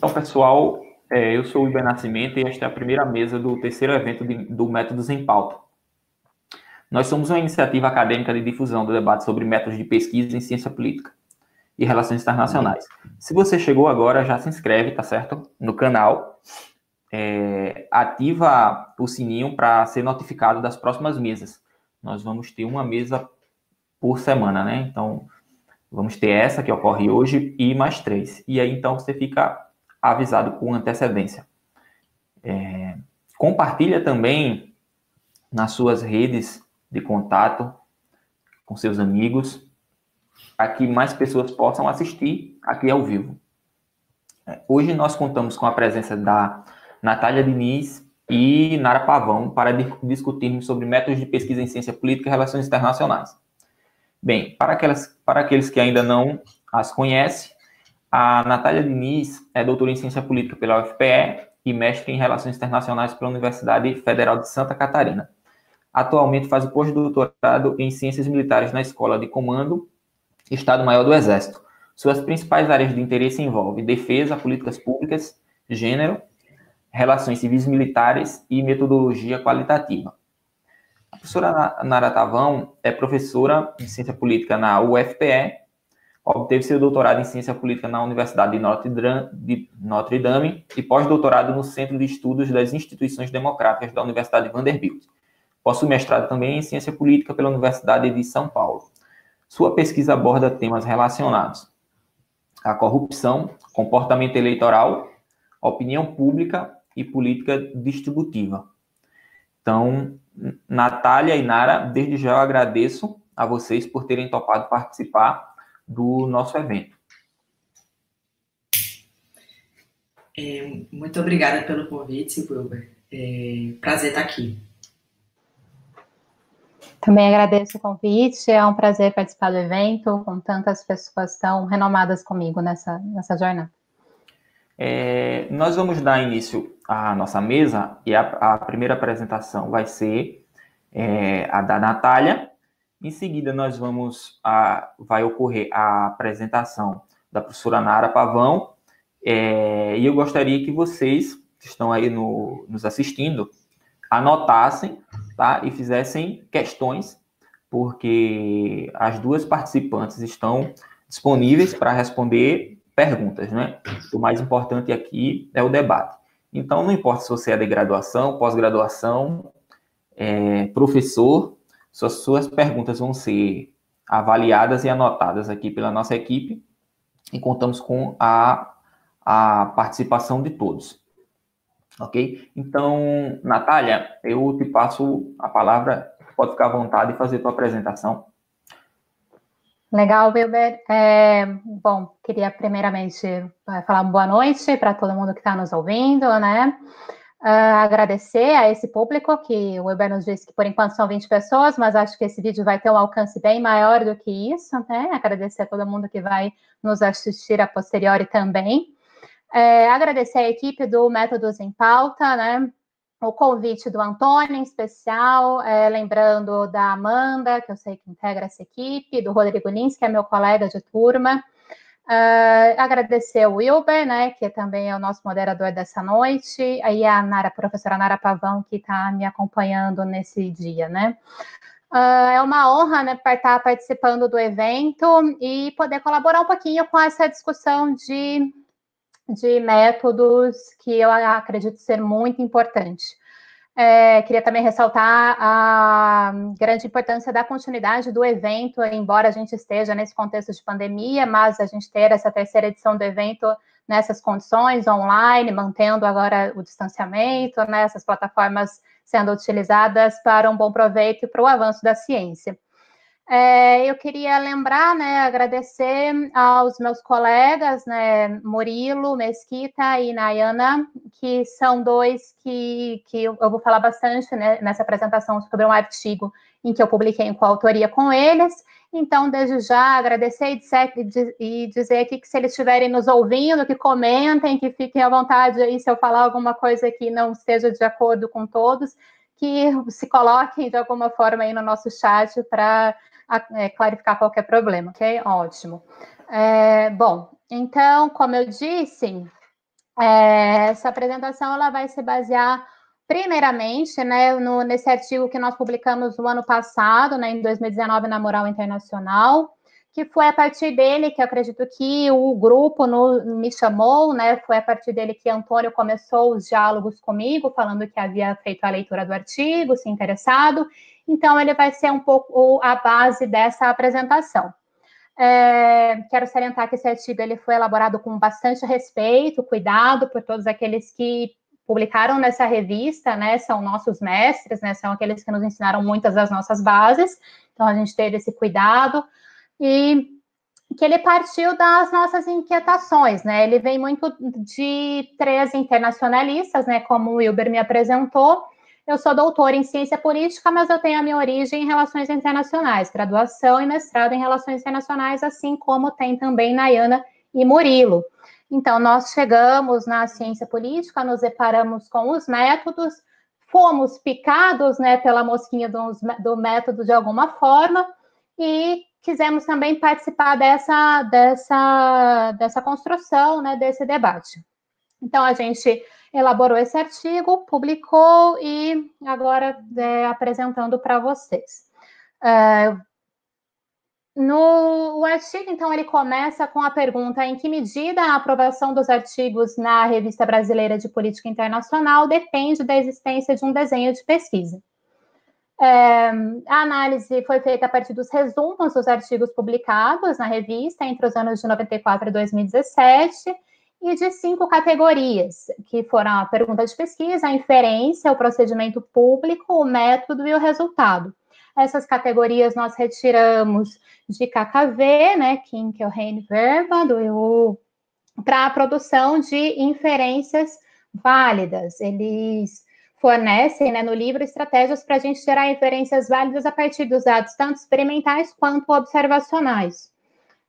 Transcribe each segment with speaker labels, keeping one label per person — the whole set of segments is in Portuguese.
Speaker 1: Então, pessoal, é, eu sou o Iber Nascimento e esta é a primeira mesa do terceiro evento de, do Métodos em Pauta. Nós somos uma iniciativa acadêmica de difusão do debate sobre métodos de pesquisa em ciência política e relações internacionais. Se você chegou agora, já se inscreve, tá certo? No canal. É, ativa o sininho para ser notificado das próximas mesas. Nós vamos ter uma mesa por semana, né? Então, vamos ter essa que ocorre hoje e mais três. E aí, então, você fica avisado com antecedência. É, compartilha também nas suas redes de contato com seus amigos, para que mais pessoas possam assistir aqui ao vivo. É, hoje nós contamos com a presença da Natália Diniz e Nara Pavão para discutirmos sobre métodos de pesquisa em ciência política e relações internacionais. Bem, para, aquelas, para aqueles que ainda não as conhecem, a Natália Diniz é doutora em ciência política pela UFPE e mestre em relações internacionais pela Universidade Federal de Santa Catarina. Atualmente faz o pós-doutorado em ciências militares na Escola de Comando, Estado-Maior do Exército. Suas principais áreas de interesse envolvem defesa, políticas públicas, gênero, relações civis militares e metodologia qualitativa. A professora Nara Tavão é professora de ciência política na UFPE, obteve seu doutorado em ciência política na Universidade de Notre Dame, e pós-doutorado no Centro de Estudos das Instituições Democráticas da Universidade de Vanderbilt. Possui mestrado também em ciência política pela Universidade de São Paulo. Sua pesquisa aborda temas relacionados à corrupção, comportamento eleitoral, opinião pública e política distributiva. Então, Natália e Nara, desde já eu agradeço a vocês por terem topado participar do nosso evento.
Speaker 2: É, muito obrigada pelo convite, Wilber. É, prazer estar aqui.
Speaker 3: Também agradeço o convite, é um prazer participar do evento com tantas pessoas tão renomadas comigo nessa, nessa jornada.
Speaker 1: É, nós vamos dar início à nossa mesa e a, a primeira apresentação vai ser é, a da Natália. Em seguida, nós vamos a, vai ocorrer a apresentação da professora Nara Pavão. É, e eu gostaria que vocês que estão aí no, nos assistindo anotassem tá, e fizessem questões, porque as duas participantes estão disponíveis para responder perguntas, né? O mais importante aqui é o debate. Então, não importa se você é de graduação, pós-graduação, é, professor, suas, suas perguntas vão ser avaliadas e anotadas aqui pela nossa equipe e contamos com a, a participação de todos. Ok? Então, Natália, eu te passo a palavra, pode ficar à vontade e fazer a tua apresentação.
Speaker 3: Legal, Wilber. É, bom, queria primeiramente é, falar boa noite para todo mundo que está nos ouvindo, né? Uh, agradecer a esse público, que o Wilber nos disse que por enquanto são 20 pessoas, mas acho que esse vídeo vai ter um alcance bem maior do que isso, né? Agradecer a todo mundo que vai nos assistir a posteriori também. É, agradecer a equipe do Métodos em Pauta, né? o convite do Antônio, em especial, é, lembrando da Amanda, que eu sei que integra essa equipe, do Rodrigo Lins, que é meu colega de turma. Uh, agradecer o Wilber, né, que também é o nosso moderador dessa noite, aí a Nara, a professora Nara Pavão, que está me acompanhando nesse dia, né. Uh, é uma honra, né, estar participando do evento e poder colaborar um pouquinho com essa discussão de de métodos que eu acredito ser muito importante. É, queria também ressaltar a grande importância da continuidade do evento, embora a gente esteja nesse contexto de pandemia, mas a gente ter essa terceira edição do evento nessas condições, online, mantendo agora o distanciamento, né, plataformas sendo utilizadas para um bom proveito e para o avanço da ciência. É, eu queria lembrar, né, agradecer aos meus colegas, né, Murilo, Mesquita e Nayana, que são dois que, que eu vou falar bastante né, nessa apresentação sobre um artigo em que eu publiquei em coautoria com eles. Então, desde já, agradecer e dizer, e dizer aqui que se eles estiverem nos ouvindo, que comentem, que fiquem à vontade aí se eu falar alguma coisa que não esteja de acordo com todos, que se coloquem de alguma forma aí no nosso chat para é, clarificar qualquer problema, ok? Ótimo. É, bom, então, como eu disse, É, essa apresentação ela vai se basear primeiramente né, no, nesse artigo que nós publicamos no ano passado, né, em 2019, na Moral Internacional, que foi a partir dele que acredito que o grupo no, me chamou, né? Foi a partir dele que Antônio começou os diálogos comigo, falando que havia feito a leitura do artigo, se interessado. Então, ele vai ser um pouco a base dessa apresentação. É, quero salientar que esse artigo ele foi elaborado com bastante respeito, cuidado por todos aqueles que publicaram nessa revista, né? São nossos mestres, né? São aqueles que nos ensinaram muitas das nossas bases. Então, a gente teve esse cuidado e que ele partiu das nossas inquietações, né? Ele vem muito de três internacionalistas, né? Como o Wilber me apresentou. Eu sou doutora em ciência política, mas eu tenho a minha origem em relações internacionais, graduação e mestrado em relações internacionais, assim como tem também Nayana e Murilo. Então, nós chegamos na ciência política, nos deparamos com os métodos, fomos picados, né, pela mosquinha do, do método de alguma forma, e quisemos também participar dessa, dessa, dessa construção, né, desse debate. Então, a gente elaborou esse artigo, publicou e agora é, apresentando para vocês. É, no o artigo, então, ele começa com a pergunta: em que medida a aprovação dos artigos na Revista Brasileira de Política Internacional depende da existência de um desenho de pesquisa? É, a análise foi feita a partir dos resumos dos artigos publicados na revista entre os anos de 94 e 2017 e de cinco categorias, que foram a pergunta de pesquisa, a inferência, o procedimento público, o método e o resultado. Essas categorias nós retiramos de KKV, né, Kinkelheim Verba, para a produção de inferências válidas. Eles fornecem né, no livro estratégias para a gente gerar inferências válidas a partir dos dados, tanto experimentais quanto observacionais.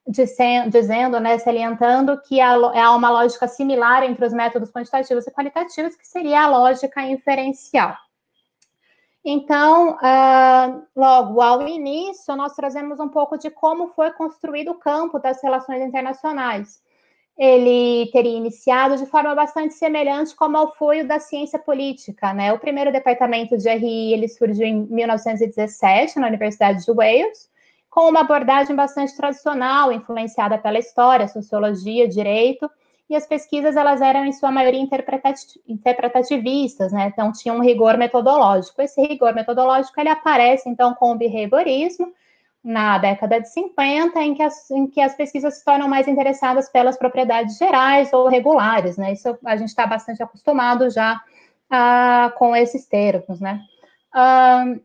Speaker 3: Dizendo, né, salientando que há uma lógica similar entre os métodos quantitativos e qualitativos, que seria a lógica inferencial. Então, uh, logo ao início, nós trazemos um pouco de como foi construído o campo das relações internacionais ele teria iniciado de forma bastante semelhante como foi o da ciência política, né? O primeiro departamento de RI, ele surgiu em 1917 na Universidade de Wales, com uma abordagem bastante tradicional, influenciada pela história, sociologia, direito, e as pesquisas elas eram em sua maioria interpretativistas, né? Então tinha um rigor metodológico. Esse rigor metodológico ele aparece então com o behaviorismo, na década de 50, em que, as, em que as pesquisas se tornam mais interessadas pelas propriedades gerais ou regulares, né? Isso a gente está bastante acostumado já uh, com esses termos, né? Uh,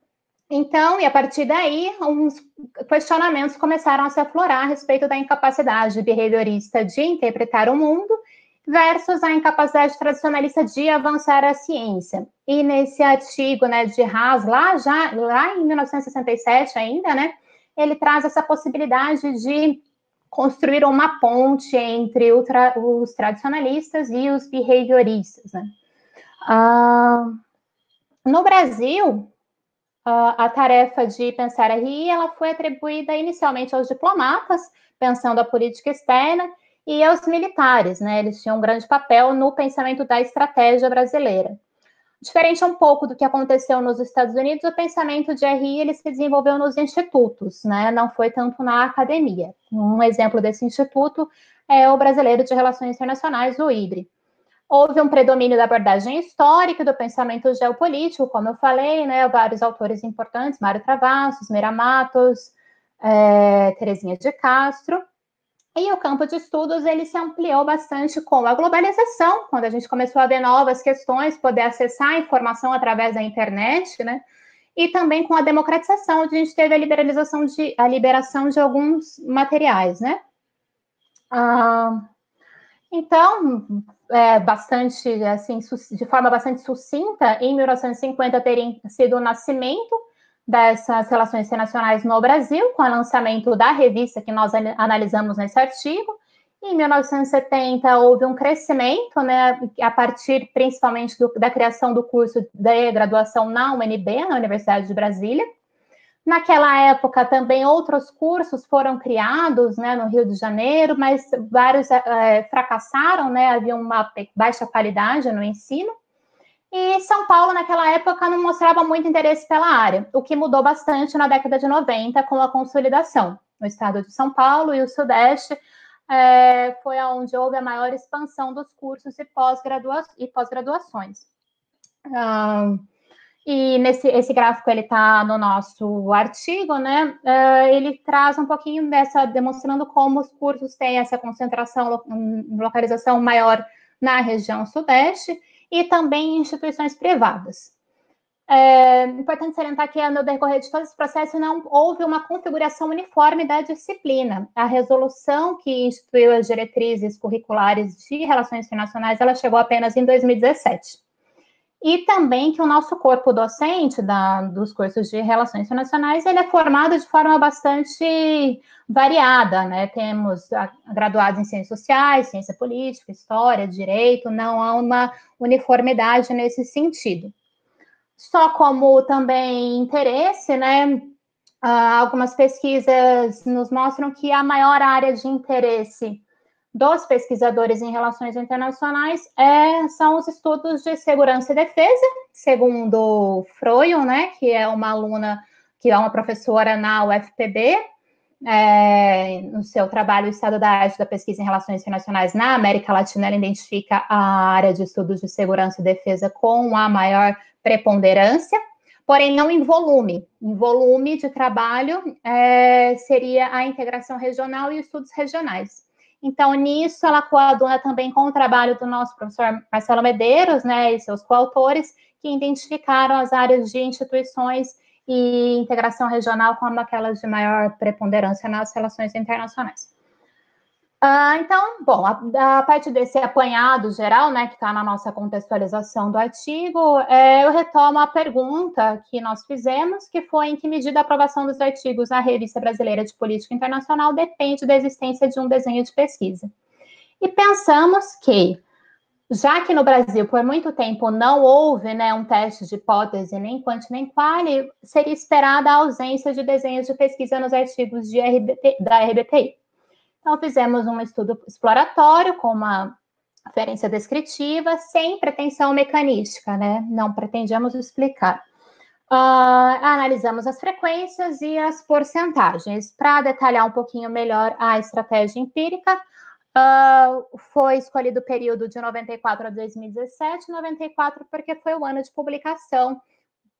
Speaker 3: então, e a partir daí, uns questionamentos começaram a se aflorar a respeito da incapacidade behaviorista de interpretar o mundo versus a incapacidade tradicionalista de avançar a ciência. E nesse artigo, né, de Haas, lá já, lá em 1967 ainda, né, ele traz essa possibilidade de construir uma ponte entre tra os tradicionalistas e os behavioristas. Né? Ah, no Brasil, a tarefa de pensar a RI ela foi atribuída inicialmente aos diplomatas, pensando a política externa, e aos militares, né? Eles tinham um grande papel no pensamento da estratégia brasileira. Diferente um pouco do que aconteceu nos Estados Unidos, o pensamento de RI ele se desenvolveu nos institutos, né? Não foi tanto na academia. Um exemplo desse instituto é o Brasileiro de Relações Internacionais, o IBRE. Houve um predomínio da abordagem histórica do pensamento geopolítico, como eu falei, né? Vários autores importantes, Mário Travassos, Mira Matos, é, Terezinha de Castro, e o campo de estudos ele se ampliou bastante com a globalização, quando a gente começou a ver novas questões, poder acessar a informação através da internet, né? E também com a democratização, onde a gente teve a liberalização de a liberação de alguns materiais, né? Ah, então, é, bastante assim, de forma bastante sucinta, em 1950 teria sido o nascimento dessas relações internacionais no Brasil, com o lançamento da revista que nós analisamos nesse artigo. Em 1970 houve um crescimento, né, a partir principalmente do, da criação do curso de graduação na UNB, na Universidade de Brasília. Naquela época, também outros cursos foram criados né, no Rio de Janeiro, mas vários é, fracassaram, né, havia uma baixa qualidade no ensino. E São Paulo, naquela época, não mostrava muito interesse pela área, o que mudou bastante na década de 90 com a consolidação. No estado de São Paulo e o Sudeste é, foi onde houve a maior expansão dos cursos e pós-graduações. E nesse esse gráfico ele está no nosso artigo, né? Uh, ele traz um pouquinho dessa, demonstrando como os cursos têm essa concentração, localização maior na região sudeste e também em instituições privadas. É importante salientar que no decorrer de todo esse processo não houve uma configuração uniforme da disciplina. A resolução que instituiu as diretrizes curriculares de relações internacionais, ela chegou apenas em 2017 e também que o nosso corpo docente da, dos cursos de Relações Internacionais, ele é formado de forma bastante variada, né? Temos graduados em Ciências Sociais, Ciência Política, História, Direito, não há uma uniformidade nesse sentido. Só como também interesse, né? Ah, algumas pesquisas nos mostram que a maior área de interesse dos pesquisadores em relações internacionais é, são os estudos de segurança e defesa, segundo Froyon, né, que é uma aluna, que é uma professora na UFPB, é, no seu trabalho, Estado da Arte da Pesquisa em Relações Internacionais na América Latina, ela identifica a área de estudos de segurança e defesa com a maior preponderância, porém não em volume. Em volume de trabalho é, seria a integração regional e estudos regionais. Então, nisso, ela coaduna também com o trabalho do nosso professor Marcelo Medeiros, né, e seus coautores, que identificaram as áreas de instituições e integração regional como aquelas de maior preponderância nas relações internacionais. Ah, então, bom, a, a, partir desse apanhado geral, né, que está na nossa contextualização do artigo, é, eu retomo a pergunta que nós fizemos, que foi em que medida a aprovação dos artigos na Revista Brasileira de Política Internacional depende da existência de um desenho de pesquisa. E pensamos que, já que no Brasil, por muito tempo, não houve né, um teste de hipótese, nem quant nem quali, seria esperada a ausência de desenhos de pesquisa nos artigos de RBT, da RBTI. Então, fizemos um estudo exploratório com uma referência descritiva, sem pretensão mecanística, né? Não pretendíamos explicar. Uh, analisamos as frequências e as porcentagens. Para detalhar um pouquinho melhor a estratégia empírica, uh, foi escolhido o período de 94 a 2017, 94 porque foi o ano de publicação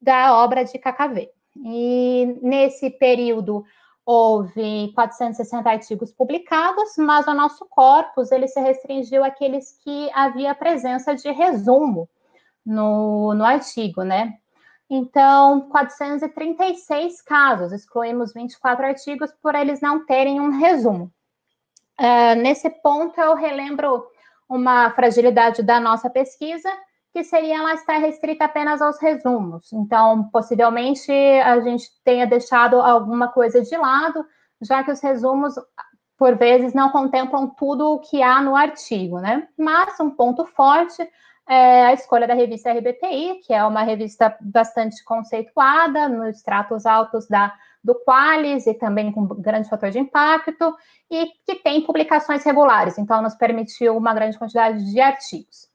Speaker 3: da obra de KKV. E nesse período, houve 460 artigos publicados, mas o nosso corpus ele se restringiu àqueles que havia presença de resumo no, no artigo, né? Então, 436 casos, excluímos 24 artigos por eles não terem um resumo. Uh, nesse ponto, eu relembro uma fragilidade da nossa pesquisa, que seria ela estar restrita apenas aos resumos. Então, possivelmente a gente tenha deixado alguma coisa de lado, já que os resumos, por vezes, não contemplam tudo o que há no artigo, né? Mas um ponto forte é a escolha da revista RBTI, que é uma revista bastante conceituada, nos tratos altos da, do Qualis e também com grande fator de impacto, e que tem publicações regulares, então nos permitiu uma grande quantidade de artigos.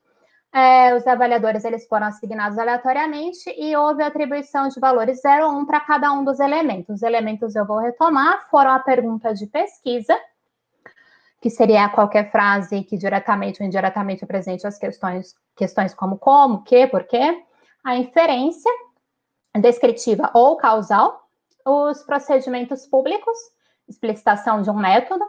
Speaker 3: É, os avaliadores eles foram assignados aleatoriamente e houve atribuição de valores 0 ou 1 para cada um dos elementos. Os elementos eu vou retomar foram a pergunta de pesquisa, que seria qualquer frase que diretamente ou indiretamente apresente as questões, questões como como, que, porquê, a inferência descritiva ou causal, os procedimentos públicos, explicitação de um método,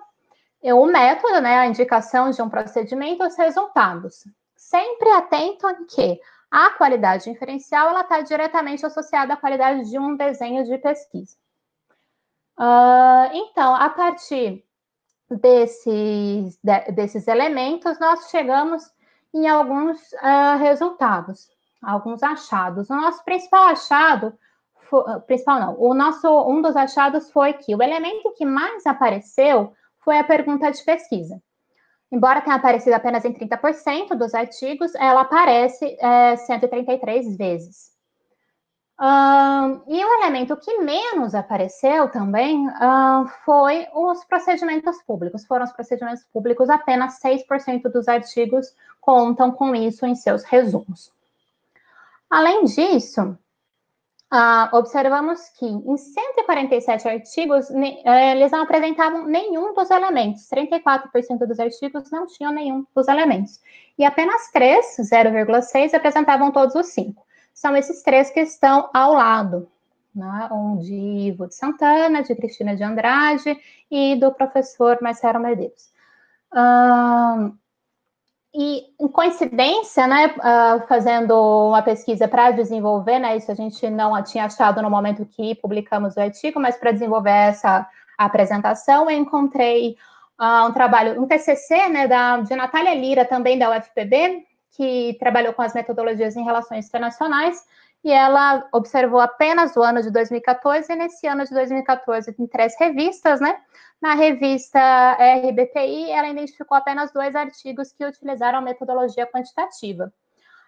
Speaker 3: o método, né, a indicação de um procedimento, os resultados sempre atento em que a qualidade inferencial ela está diretamente associada à qualidade de um desenho de pesquisa. Uh, então, a partir desses, de, desses elementos, nós chegamos em alguns uh, resultados, alguns achados. O nosso principal achado, foi, principal não, o nosso, um dos achados foi que o elemento que mais apareceu foi a pergunta de pesquisa. Embora tenha aparecido apenas em 30% dos artigos, ela aparece é, 133 vezes. Uh, e o elemento que menos apareceu também foi os procedimentos públicos. Foram os procedimentos públicos, apenas 6% dos artigos contam com isso em seus resumos. Além disso, uh, observamos que em 147 artigos, eh, eles não apresentavam nenhum dos elementos. 34% dos artigos não tinham nenhum dos elementos. E apenas 3, 0,6, apresentavam todos os cinco são esses três que estão ao lado, né? um de Ivo de Santana, de Cristina de Andrade e do professor Marcelo Medeiros. E em coincidência, né, uh, fazendo uma pesquisa para desenvolver, né, isso a gente não tinha achado no momento que publicamos o artigo, mas para desenvolver essa apresentação, eu encontrei uh, um trabalho, um TCC, né, da, de Natália Lira, também da UFPB, que trabalhou com as metodologias em relações internacionais, e ela observou apenas o ano de 2014, e nesse ano de 2014, em três revistas, né? Na revista RBTI, ela identificou apenas dois artigos que utilizaram a metodologia quantitativa.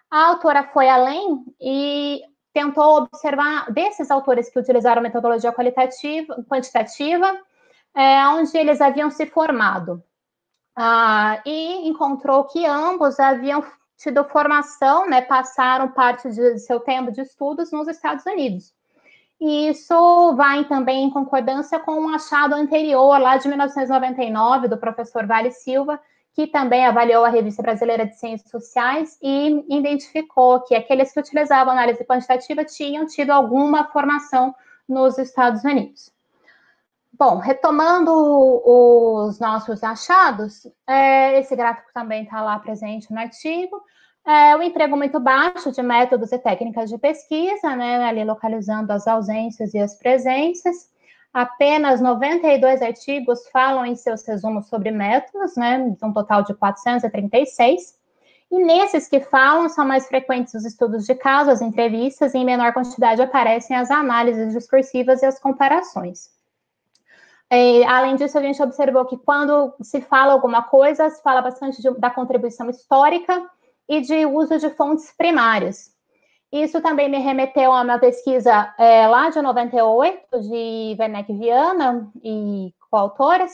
Speaker 3: A autora foi além e tentou observar desses autores que utilizaram a metodologia qualitativa, quantitativa, é, onde eles haviam se formado. Ah, e encontrou que ambos haviam tido formação, né, passaram parte de seu tempo de estudos nos Estados Unidos. E isso vai também em concordância com um achado anterior, lá de 1999, do professor Vale Silva, que também avaliou a Revista Brasileira de Ciências Sociais e identificou que aqueles que utilizavam análise quantitativa tinham tido alguma formação nos Estados Unidos. Bom, retomando os nossos achados, é, esse gráfico também está lá presente no artigo. É, o emprego muito baixo de métodos e técnicas de pesquisa, né, ali localizando as ausências e as presenças. Apenas 92 artigos falam em seus resumos sobre métodos, né, um total de 436. E nesses que falam, são mais frequentes os estudos de caso, as entrevistas, e em menor quantidade aparecem as análises discursivas e as comparações. É, além disso, a gente observou que quando se fala alguma coisa, se fala bastante de, da contribuição histórica e de uso de fontes primárias. Isso também me remeteu a uma pesquisa é, lá de 98, de Werneck Viana e coautoras,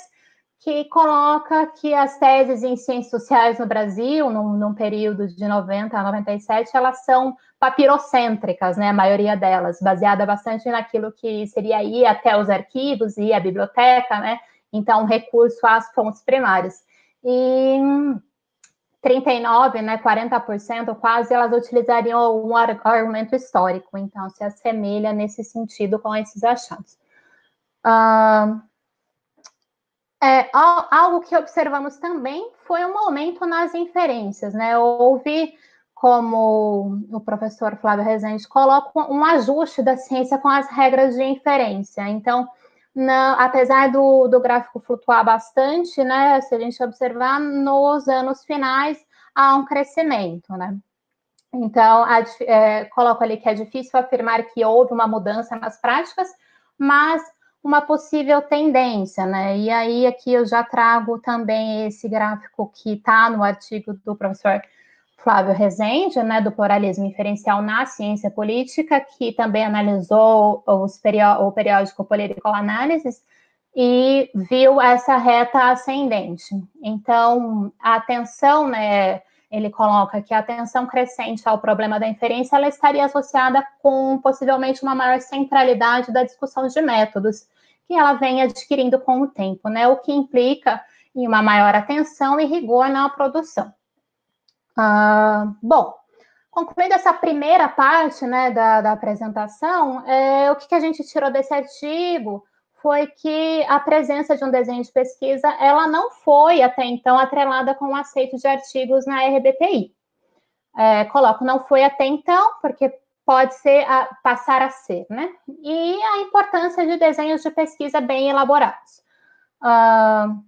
Speaker 3: que coloca que as teses em ciências sociais no Brasil, num, num, período de 90 a 97, elas são papirocêntricas, né, a maioria delas, baseada bastante naquilo que seria ir até os arquivos e a biblioteca, né, então recurso às fontes primárias. E 39, né, 40% quase, elas utilizariam um argumento histórico, então se assemelha nesse sentido com esses achados. Uh, é, algo que observamos também foi um aumento nas inferências, né? Houve, como o professor Flávio Rezende coloca, um ajuste da ciência com as regras de inferência. Então, na, apesar do, do gráfico flutuar bastante, né? Se a gente observar, nos anos finais há um crescimento, né? Então, a, é, coloco ali que é difícil afirmar que houve uma mudança nas práticas, mas uma possível tendência, né? E aí aqui eu já trago também esse gráfico que está no artigo do professor Flávio Rezende, né, do pluralismo inferencial na ciência política, que também analisou os o periódico Political Analysis e viu essa reta ascendente. Então, a atenção, né, ele coloca que a atenção crescente ao problema da inferência ela estaria associada com possivelmente uma maior centralidade da discussão de métodos que ela vem adquirindo com o tempo, né? O que implica em uma maior atenção e rigor na produção. Ah, bom, concluindo essa primeira parte né, da, da apresentação, é, o que, que a gente tirou desse artigo foi que a presença de um desenho de pesquisa ela não foi até então atrelada com o aceito de artigos na RBTI. É, coloco não foi até então, porque pode ser a, passar a ser, né? E a importância de desenhos de pesquisa bem elaborados. Uh,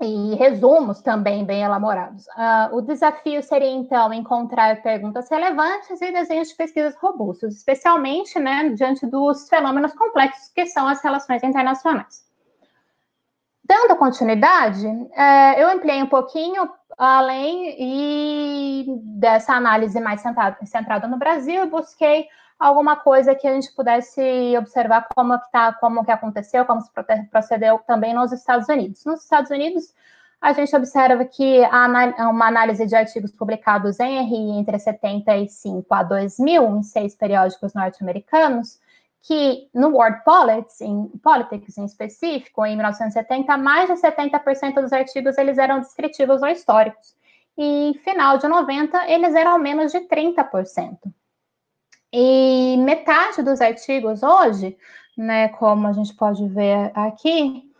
Speaker 3: e resumos também bem elaborados. Uh, o desafio seria, então, encontrar perguntas relevantes e desenhos de pesquisas robustos, especialmente né, diante dos fenômenos complexos que são as relações internacionais. Dando continuidade, é, eu ampliei um pouquinho além e dessa análise mais centrada, no Brasil, busquei alguma coisa que a gente pudesse observar como que tá, como que aconteceu, como se procedeu também nos Estados Unidos. Nos Estados Unidos, a gente observa que uma análise de artigos publicados em RI entre 75 a 2000 em seis periódicos norte-americanos, que no World Politics em, Politics em específico, em 1970, mais de 70% dos artigos eles eram descritivos ou históricos. E final de 90, eles eram menos de 30%. E metade dos artigos hoje, né, como a gente pode ver aqui,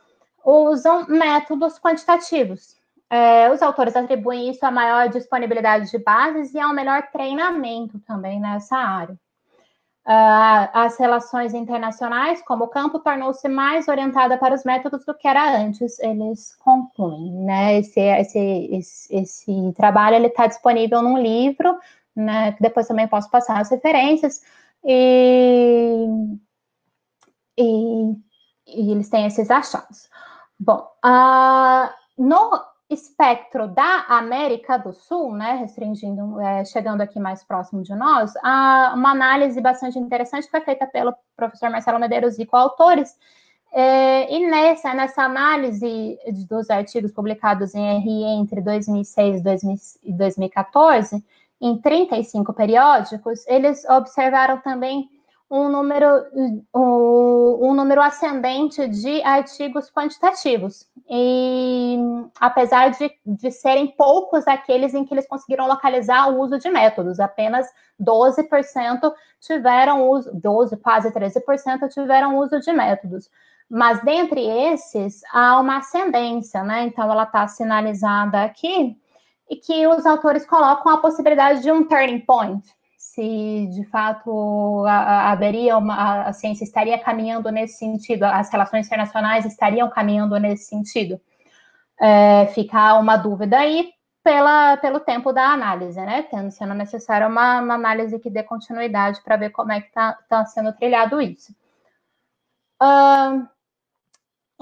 Speaker 3: usam métodos quantitativos. É, os autores atribuem isso à maior disponibilidade de bases e ao melhor treinamento também nessa área. Uh, as relações internacionais, como campo, tornou-se mais orientada para os métodos do que era antes, eles concluem, né? Esse, esse, esse, esse trabalho está disponível num livro, né? Que depois também posso passar as referências, e, e, e eles têm esses achados. Bom, uh, no espectro da América do Sul, né, restringindo, é, chegando aqui mais próximo de nós, há uma análise bastante interessante que foi feita pelo professor Marcelo Medeiros e coautores, é, e nessa, nessa análise dos artigos publicados em RI entre 2006 e 2014, em 35 periódicos, eles observaram também um número, um, um, número ascendente de artigos quantitativos. E apesar de, de serem poucos aqueles em que eles conseguiram localizar o uso de métodos, apenas 12% tiveram uso, 12, quase 13% tiveram uso de métodos. Mas dentre esses há uma ascendência, né? Então ela está sinalizada aqui, e que os autores colocam a possibilidade de um turning point se de fato haveria uma, a ciência estaria caminhando nesse sentido, as relações internacionais estariam caminhando nesse sentido. É, fica uma dúvida aí pela, pelo tempo da análise, né? Tendo sendo necessária uma, uma análise que dê continuidade para ver como é que está tá sendo trilhado isso. Uh,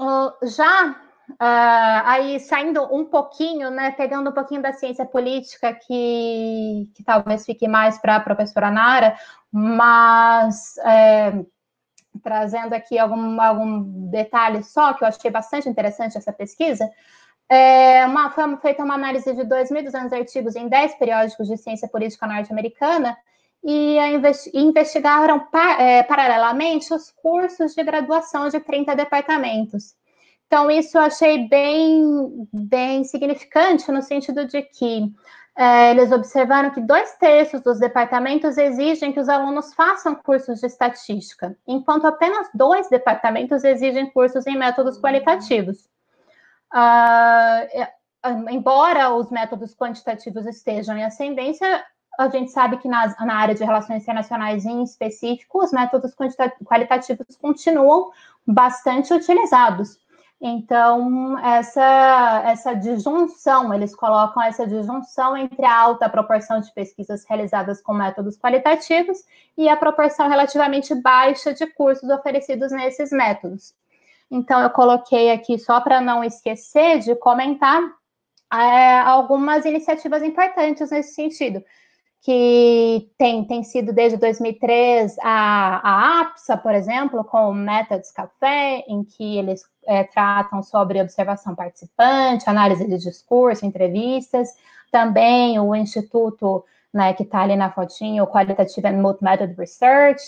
Speaker 3: uh, já Uh, aí saindo um pouquinho, né, pegando um pouquinho da ciência política, que, que talvez fique mais para a professora Nara, mas é, trazendo aqui algum, algum detalhe só, que eu achei bastante interessante essa pesquisa, é uma, foi feita uma análise de 2.200 artigos em 10 periódicos de ciência política norte-americana, e investigaram é, paralelamente os cursos de graduação de 30 departamentos. Então, isso eu achei bem, bem significante, no sentido de que é, eles observaram que dois terços dos departamentos exigem que os alunos façam cursos de estatística, enquanto apenas dois departamentos exigem cursos em métodos qualitativos. Ah, é, embora os métodos quantitativos estejam em ascendência, a gente sabe que na área de relações internacionais em específico, os métodos qualitativos continuam bastante utilizados. Então, essa, essa disjunção, eles colocam essa disjunção entre a alta proporção de pesquisas realizadas com métodos qualitativos e a proporção relativamente baixa de cursos oferecidos nesses métodos. Então, eu coloquei aqui, só para não esquecer de comentar, é, algumas iniciativas importantes nesse sentido que tem, tem sido desde 2003 a, a APSA, por exemplo, com o Methods Café, em que eles é, tratam sobre observação participante, análise de discurso, entrevistas, também o Instituto, né, que está ali na fotinho, o Qualitative and Multi-Method Research,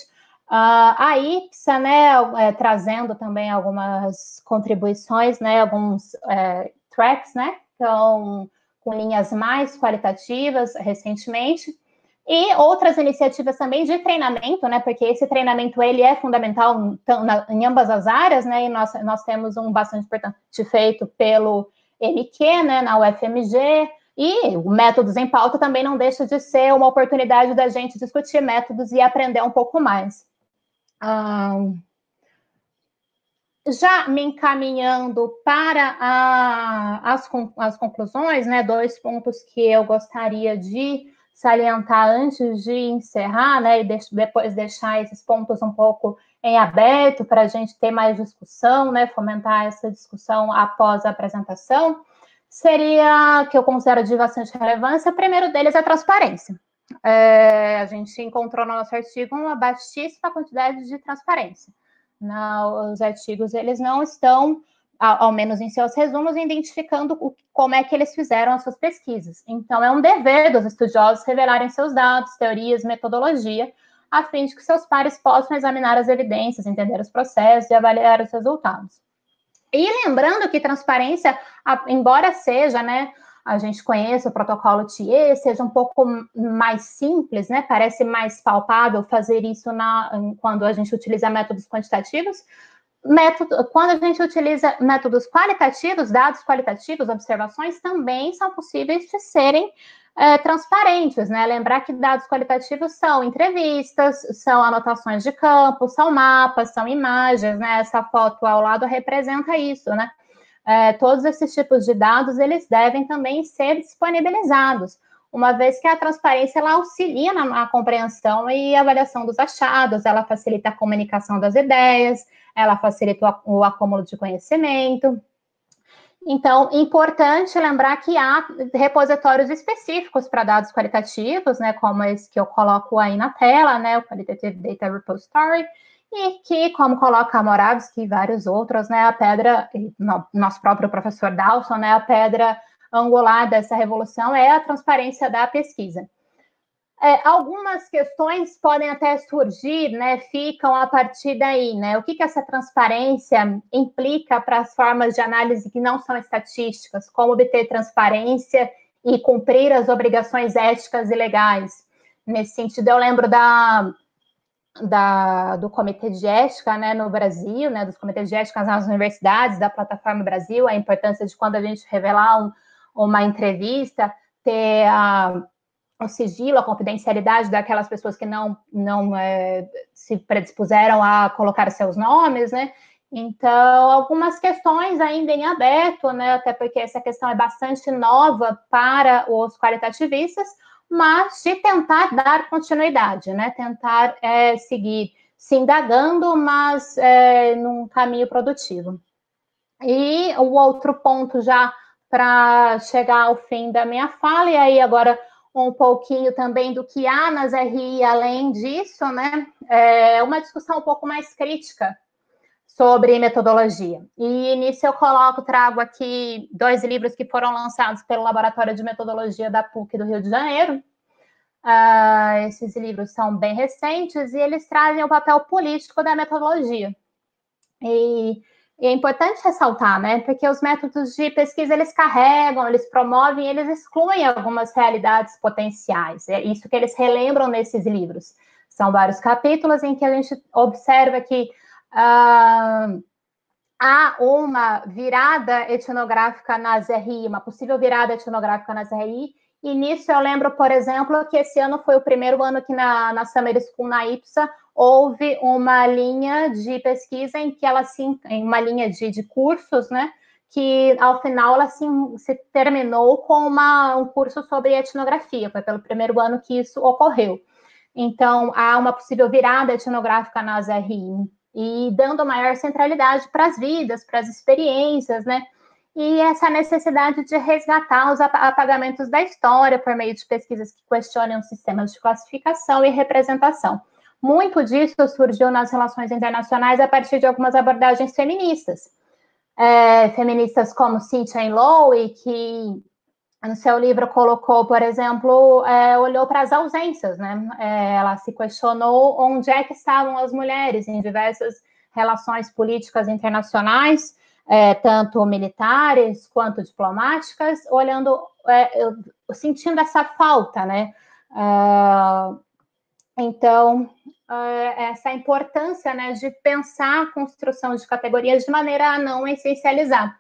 Speaker 3: uh, a IPSA, né, é, trazendo também algumas contribuições, né, alguns é, tracks, né, então, com linhas mais qualitativas recentemente, e outras iniciativas também de treinamento, né? Porque esse treinamento ele é fundamental em ambas as áreas, né? E nós, nós temos um bastante importante feito pelo MQ, né? Na UFMG. E o Métodos em Pauta também não deixa de ser uma oportunidade da gente discutir métodos e aprender um pouco mais. Já me encaminhando para a, as, as conclusões, né? Dois pontos que eu gostaria de salientar antes de encerrar, né, e de, depois deixar esses pontos um pouco em aberto para a gente ter mais discussão, né, fomentar essa discussão após a apresentação, seria que eu considero de bastante relevância. O primeiro deles é a transparência. é, a gente encontrou no nosso artigo uma baixíssima quantidade de transparência. Na, os artigos, eles não estão, ao, ao, menos em seus resumos, identificando o, como é que eles fizeram as suas pesquisas. Então, é um dever dos estudiosos revelarem seus dados, teorias, metodologia, a fim de que seus pares possam examinar as evidências, entender os processos e avaliar os resultados. E lembrando que transparência, embora seja, né, a gente conheça o protocolo TIE, seja um pouco mais simples, né? Parece mais palpável fazer isso na, quando a gente utiliza métodos quantitativos. Método, quando a gente utiliza métodos qualitativos, dados qualitativos, observações também são possíveis de serem é, transparentes, né? Lembrar que dados qualitativos são entrevistas, são anotações de campo, são mapas, são imagens, né? Essa foto ao lado representa isso, né? É, todos esses tipos de dados, eles devem também ser disponibilizados, uma vez que a transparência, ela auxilia na, na compreensão e avaliação dos achados, ela facilita a comunicação das ideias, ela facilita o, acúmulo de conhecimento, então, importante lembrar que há repositórios específicos para dados qualitativos, né, como esse que eu coloco aí na tela, né, o Qualitative Data Repository, e que, como coloca a Moravsky e vários outros, né, a pedra, nosso próprio professor Dawson, né, a pedra angular dessa revolução é a transparência da pesquisa. É, algumas questões podem até surgir, né, ficam a partir daí, né, o que, que essa transparência implica para as formas de análise que não são estatísticas, como obter transparência e cumprir as obrigações éticas e legais. Nesse sentido, eu lembro da, da, do Comitê de Ética né, no Brasil, né, dos comitês de ética nas universidades, da Plataforma Brasil, a importância de quando a gente revelar um, uma entrevista, ter a o sigilo, a confidencialidade daquelas pessoas que não, não é, se predispuseram a colocar seus nomes, né? Então, algumas questões ainda em aberto, né? Até porque essa questão é bastante nova para os qualitativistas, mas de tentar dar continuidade, né? Tentar é, seguir se indagando, mas é, num caminho produtivo. E o outro ponto já para chegar ao fim da minha fala, e aí agora um pouquinho também do que há nas RI além disso, né? É uma discussão um pouco mais crítica sobre metodologia. E nisso eu coloco, trago aqui dois livros que foram lançados pelo Laboratório de Metodologia da PUC do Rio de Janeiro. Uh, esses livros são bem recentes e eles trazem o papel político da metodologia. E e é importante ressaltar, né? Porque os métodos de pesquisa eles carregam, eles promovem, eles excluem algumas realidades potenciais. É isso que eles relembram nesses livros. São vários capítulos em que a gente observa que uh, há uma virada etnográfica nas RI, uma possível virada etnográfica nas RI. E nisso eu lembro, por exemplo, que esse ano foi o primeiro ano que na, na Summer School, na IPSA, houve uma linha de pesquisa em que ela se, em uma linha de, de cursos, né? Que ao final ela se, se terminou com uma, um curso sobre etnografia, foi pelo primeiro ano que isso ocorreu. Então, há uma possível virada etnográfica nas RI e dando maior centralidade para as vidas, para as experiências, né? E essa necessidade de resgatar os apagamentos da história por meio de pesquisas que questionem sistemas de classificação e representação. Muito disso surgiu nas relações internacionais a partir de algumas abordagens feministas. É, feministas como Cynthia Lowe, que no seu livro colocou, por exemplo, é, olhou para as ausências, né? É, ela se questionou onde é que estavam as mulheres em diversas relações políticas internacionais, é, tanto militares quanto diplomáticas, olhando, é, sentindo essa falta, né? Uh, então, uh, essa importância né, de pensar a construção de categorias de maneira a não essencializar.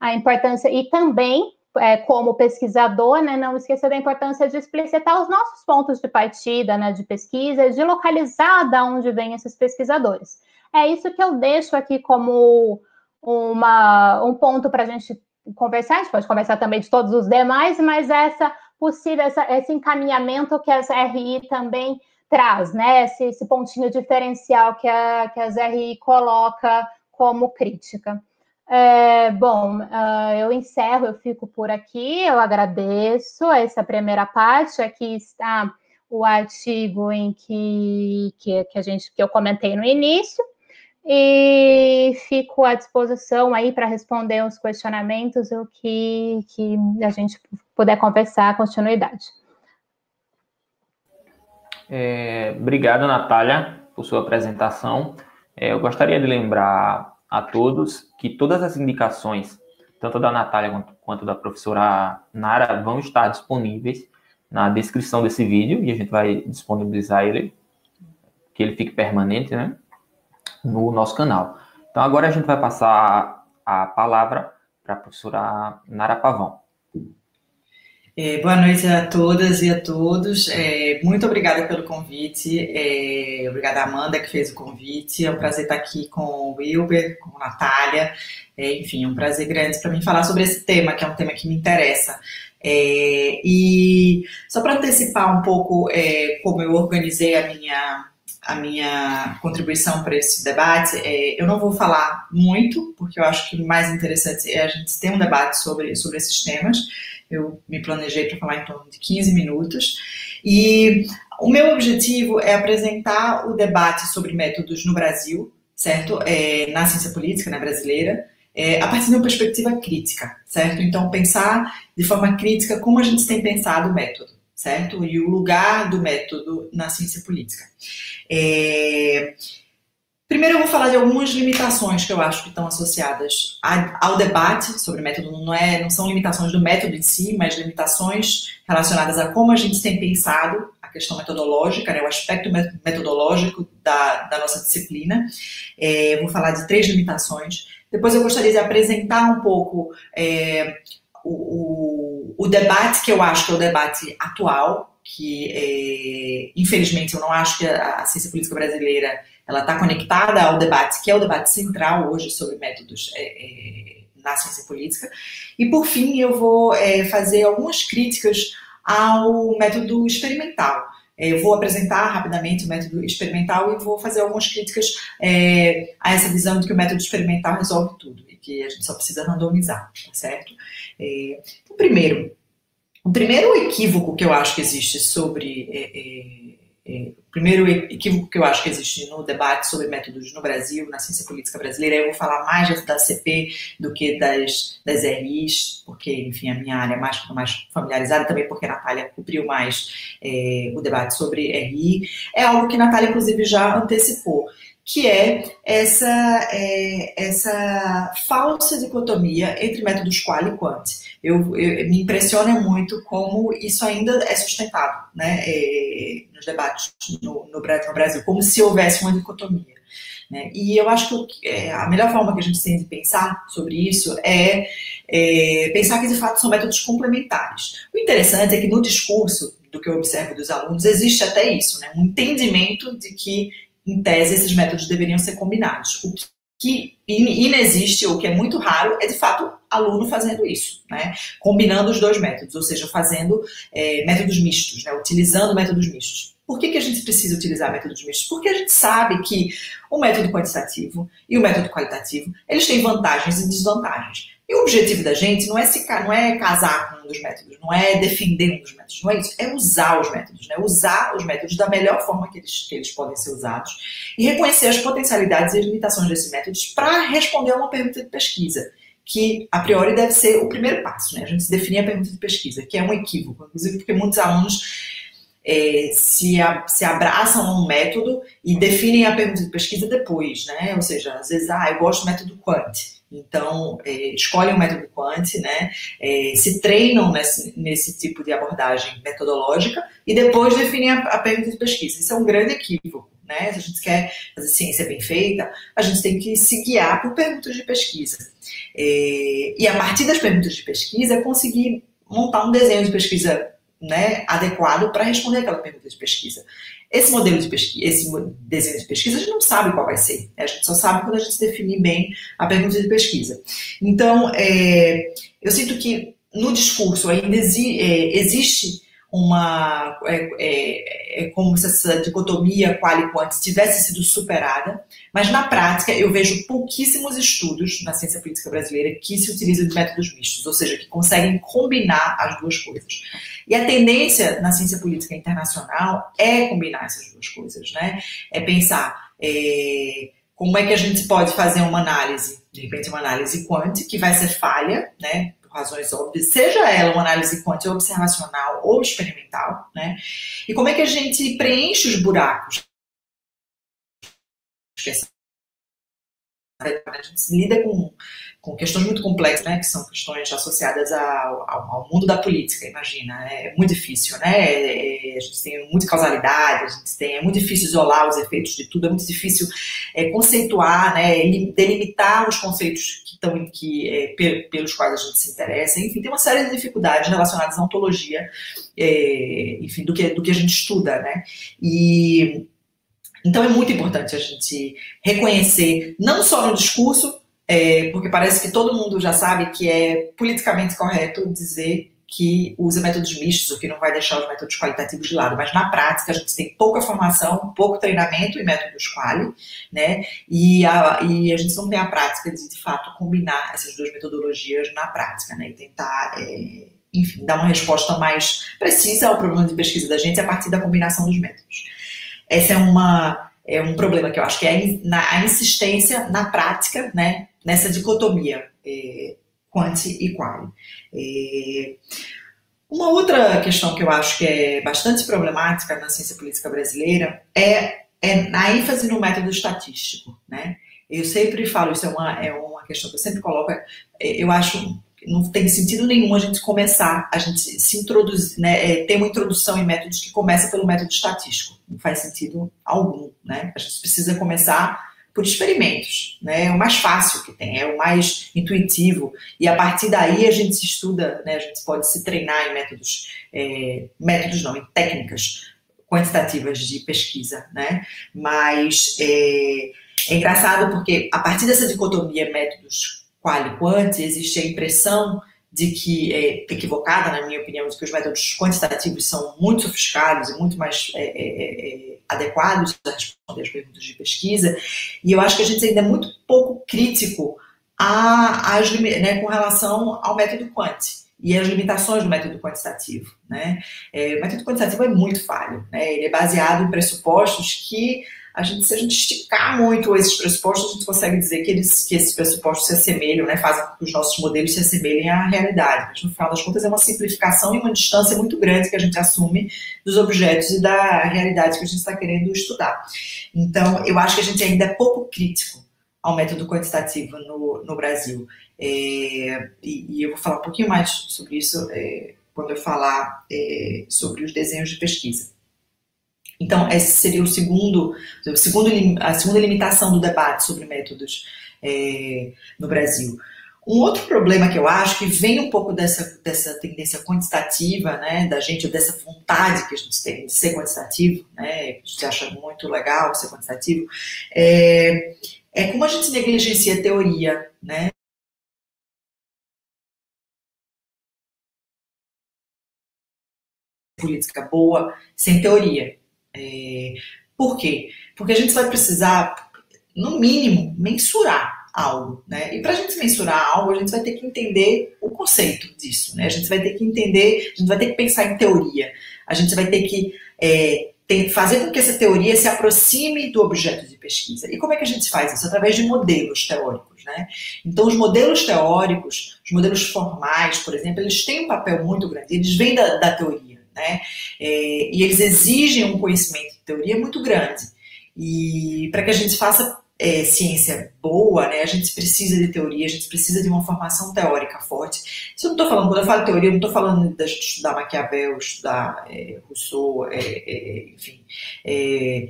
Speaker 3: A importância, e também, é, como pesquisador, né, não esquecer da importância de explicitar os nossos pontos de partida né, de pesquisa, de localizar de onde vêm esses pesquisadores. É isso que eu deixo aqui como uma, um ponto para a gente conversar, a gente pode conversar também de todos os demais, mas essa possível, essa, esse encaminhamento que as RI também traz, né? Esse, esse pontinho diferencial que a, que a ZRI coloca como crítica. É, bom, uh, eu encerro, eu fico por aqui, eu agradeço essa primeira parte. Aqui está o artigo em que, que, que a gente que eu comentei no início e fico à disposição aí para responder os questionamentos o que, que a gente puder conversar continuidade.
Speaker 1: É, obrigado, Natália, por sua apresentação. É, eu gostaria de lembrar a todos que todas as indicações, tanto da Natália quanto, quanto da professora Nara, vão estar disponíveis na descrição desse vídeo e a gente vai disponibilizar ele, que ele fique permanente, né? No nosso canal. Então, agora a gente vai passar a palavra para a professora Nara Pavão.
Speaker 2: É, boa noite a todas e a todos. É, muito obrigada pelo convite. É, obrigada, Amanda, que fez o convite. É um prazer estar aqui com o Wilber, com a Natália. É, enfim, é um prazer grande para mim falar sobre esse tema, que é um tema que me interessa. É, e só para antecipar um pouco é, como eu organizei a minha a minha contribuição para esse debate. É, eu não vou falar muito, porque eu acho que o mais interessante é a gente ter um debate sobre, sobre esses temas. Eu me planejei para falar em torno de 15 minutos. E o meu objetivo é apresentar o debate sobre métodos no Brasil, certo? É, na ciência política né, brasileira, é, a partir de uma perspectiva crítica, certo? Então, pensar de forma crítica como a gente tem pensado o método, certo? E o lugar do método na ciência política. É... Primeiro eu vou falar de algumas limitações que eu acho que estão associadas ao debate sobre método. Não, é, não são limitações do método em si, mas limitações relacionadas a como a gente tem pensado a questão metodológica, né, o aspecto metodológico da, da nossa disciplina. É, vou falar de três limitações. Depois eu gostaria de apresentar um pouco é, o, o, o debate que eu acho que é o debate atual, que é, infelizmente eu não acho que a, ciência política brasileira ela está conectada ao debate que é o debate central hoje sobre métodos é, é, na ciência política e por fim eu vou é, fazer algumas críticas ao método experimental é, eu vou apresentar rapidamente o método experimental e vou fazer algumas críticas é, a essa visão de que o método experimental resolve tudo e que a gente só precisa randomizar, tá certo? Então, primeiro, o primeiro equívoco que eu acho que existe sobre. É, é, é, o primeiro equívoco que eu acho que existe no debate sobre métodos no Brasil, na ciência política brasileira, eu vou falar mais da CP do que das, das RIs, porque, enfim, a minha área é mais, mais familiarizada, também porque a Natália cobriu mais é, o debate sobre RI. É algo que a Natália, inclusive, já antecipou que é essa, é, essa falsa dicotomia entre métodos qual e quant. Eu, eu, me impressiona muito como isso ainda é sustentado né, é, nos debates no, no, Brasil, como se houvesse uma dicotomia. Né? E eu acho que é, a melhor forma que a gente tem de pensar sobre isso é, é pensar que de fato são métodos complementares. O interessante é que no discurso do que eu observo dos alunos existe até isso, né? um entendimento de que em tese, esses métodos deveriam ser combinados. O que inexiste, ou que é muito raro, é de fato aluno fazendo isso, né? combinando os dois métodos, ou seja, fazendo é, métodos mistos, né? utilizando métodos mistos. Por que, que a gente precisa utilizar métodos mistos? Porque a gente sabe que o método quantitativo e o método qualitativo, eles têm vantagens e desvantagens. E o objetivo da gente não é, se, não é casar com um dos métodos, não é defender um dos métodos, não é isso, é usar os métodos, né? usar os métodos da melhor forma que eles, que eles podem ser usados e reconhecer as potencialidades e limitações desses métodos para responder a uma pergunta de pesquisa, que a priori deve ser o primeiro passo, né? A gente se definir a pergunta de pesquisa, que é um equívoco, inclusive porque muitos alunos é, se, a, se abraçam a um método e definem a pergunta de pesquisa depois, né? Ou seja, às vezes, ah, eu gosto do método Quant. Então, é, escolhem o método Quant, né, é, se treinam nesse, nesse tipo de abordagem metodológica e depois definem a, a pergunta de pesquisa. Isso é um grande equívoco. Né? Se a gente quer fazer ciência bem feita, a gente tem que se guiar por perguntas de pesquisa. É, e a partir das perguntas de pesquisa, conseguir montar um desenho de pesquisa né, adequado para responder aquela pergunta de pesquisa. Esse modelo de pesquisa, esse desenho de pesquisa, a gente não sabe qual vai ser. Né? A gente só sabe quando a gente definir bem a pergunta de pesquisa. Então, é, eu sinto que no discurso ainda exi, é, existe uma é, é, é, como se essa dicotomia qual e quanto tivesse sido superada, mas na prática eu vejo pouquíssimos estudos na ciência política brasileira que se utilizam de métodos mistos, ou seja, que conseguem combinar as duas coisas. E a tendência na ciência política internacional é combinar essas duas coisas, né? É pensar é, como é que a gente pode fazer uma análise, de repente uma análise quant, que vai ser falha, né? Razões óbvias, seja ela uma análise quant observacional ou experimental, né? E como é que a gente preenche os buracos? A gente lida com com questões muito complexas, né, que são questões associadas ao, ao, mundo da política, imagina. É muito difícil, né? É, a gente tem muita causalidade, a gente tem, é muito difícil isolar os efeitos de tudo, é muito difícil é, conceituar, né, delimitar os conceitos que estão que, é, pelos quais a gente se interessa. Enfim, tem uma série de dificuldades relacionadas à ontologia, é, enfim, do que, do que a gente estuda, né? E então é muito importante a gente reconhecer, não só no discurso, é, porque parece que todo mundo já sabe que é politicamente correto dizer que usa métodos mistos, o que não vai deixar os métodos qualitativos de lado, mas na prática a gente tem pouca formação, pouco treinamento em métodos quali, né, e a, e a gente não tem a prática de, de fato, combinar essas duas metodologias na prática, né, e tentar, é, enfim, dar uma resposta mais precisa ao problema de pesquisa da gente a partir da combinação dos métodos. Essa é uma, é um problema que eu acho que é a insistência na prática, né, nessa dicotomia é, quanti e quali. É, uma outra questão que eu acho que é bastante problemática na ciência política brasileira é, é a ênfase no método estatístico. Né? Eu sempre falo, isso é uma, é uma questão que eu sempre coloco, é, eu acho não tem sentido nenhum a gente começar, a gente se introduzir, né, é, ter uma introdução em métodos que começa pelo método estatístico. Não faz sentido algum, né? A gente precisa começar por experimentos, né? É o mais fácil que tem, é o mais intuitivo e a partir daí a gente se estuda, né? A gente pode se treinar em métodos, é, métodos não, em técnicas quantitativas de pesquisa, né? Mas é, é engraçado porque a partir dessa dicotomia métodos qual e quant existe a impressão de que é equivocada, na minha opinião, de que os métodos quantitativos são muito sofisticados e muito mais é, é, é, é adequados a responder as perguntas de pesquisa, e eu acho que a gente ainda é muito pouco crítico a, a, né, com relação ao método quant e as limitações do método quantitativo. Né? É, o método quantitativo é muito falho, né? ele é baseado em pressupostos que a gente, se a gente esticar muito esses pressupostos, a gente consegue dizer que, eles, que esses pressupostos se assemelham, né, fazem com que os nossos modelos se assemelhem à realidade. Mas, no final das contas, é uma simplificação e uma distância muito grande que a gente assume dos objetos e da realidade que a gente está querendo estudar. Então, eu acho que a gente ainda é pouco crítico ao método quantitativo no, no Brasil. É, e, e, eu vou falar um pouquinho mais sobre isso é, quando eu falar é, sobre os desenhos de pesquisa. Então, esse seria o segundo, o segundo a segunda limitação do debate sobre métodos é, no Brasil. Um outro problema que eu acho que vem um pouco dessa, dessa tendência quantitativa, né, da gente, dessa vontade que a gente tem de ser quantitativo, né, que a gente acha muito legal ser quantitativo, é, é como a gente negligencia a teoria, né, política boa sem teoria. É, por quê? Porque a gente vai precisar, no mínimo, mensurar algo, né? E para a gente mensurar algo, a gente vai ter que entender o conceito disso, né? A gente vai ter que entender, a gente vai ter que pensar em teoria, a gente vai ter que é, fazer com que essa teoria se aproxime do objeto de pesquisa. E como é que a gente faz isso? Através de modelos teóricos, né? Então, os modelos teóricos, os modelos formais, por exemplo, eles têm um papel muito grande, eles vêm da, da teoria né? É, e eles exigem um conhecimento de teoria muito grande. E para que a gente faça é, ciência boa, né, a gente precisa de teoria, a gente precisa de uma formação teórica forte. Isso eu não estou falando, quando eu falo teoria, eu não estou falando de estudar Maquiavel, estudar é, Rousseau, é, é, enfim, é,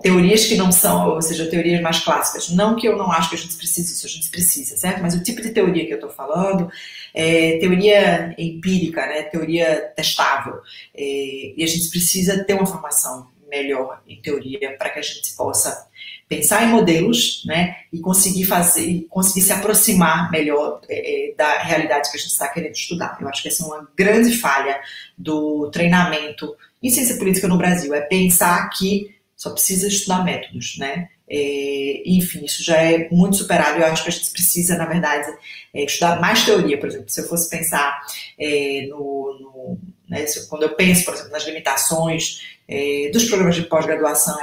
Speaker 2: teorias que não são, ou seja, teorias mais clássicas. Não que eu não acho que a gente precisa disso, a gente precisa, certo? Mas o tipo de teoria que eu estou falando é teoria empírica, né? teoria testável. É, e a gente precisa ter uma formação melhor em teoria para que a gente possa pensar em modelos, né, e conseguir fazer, conseguir se aproximar melhor é, é, da realidade que a gente está querendo estudar. Eu acho que essa é uma grande falha do treinamento em ciência política no Brasil, é pensar que só precisa estudar métodos, né? É, enfim, isso já é muito superado. Eu acho que a gente precisa, na verdade, é, estudar mais teoria. Por exemplo, se eu fosse pensar é, no, no né, se, quando eu penso, por exemplo, nas limitações é, dos programas de pós-graduação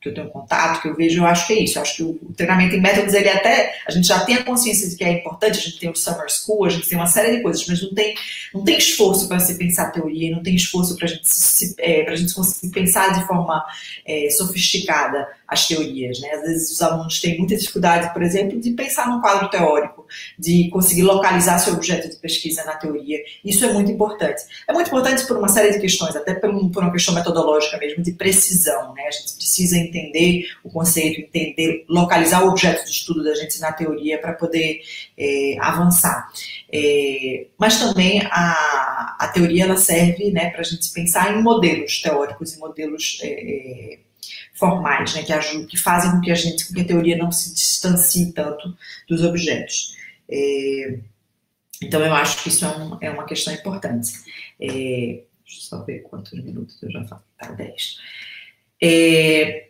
Speaker 2: que eu tenho contato, que eu vejo, eu acho que é isso. Eu acho que o treinamento em métodos, ele até, a gente já tem a consciência de que é importante, a gente tem o Summer School, a gente tem uma série de coisas, mas não tem, não tem esforço para se pensar teoria, não tem esforço para gente, se, é, a gente conseguir pensar de forma é, sofisticada as teorias. Né? Às vezes os alunos têm muita dificuldade, por exemplo, de pensar num quadro teórico, de conseguir localizar seu objeto de pesquisa na teoria. Isso é muito importante. É muito importante por uma série de questões, até por, um, uma questão metodológica mesmo, de precisão. Né? A gente precisa entender o conceito, entender, localizar o objeto de estudo da gente na teoria para poder é, avançar. É, mas também a, a teoria ela serve né, para a gente pensar em modelos teóricos e modelos é, é formais, né, que, ajudam, que fazem com que a gente, com que a teoria não se distancie tanto dos objetos. É, então eu acho que isso é, um, é uma questão importante. É, deixa eu só ver quantos minutos eu já falei. Tá, 10. É,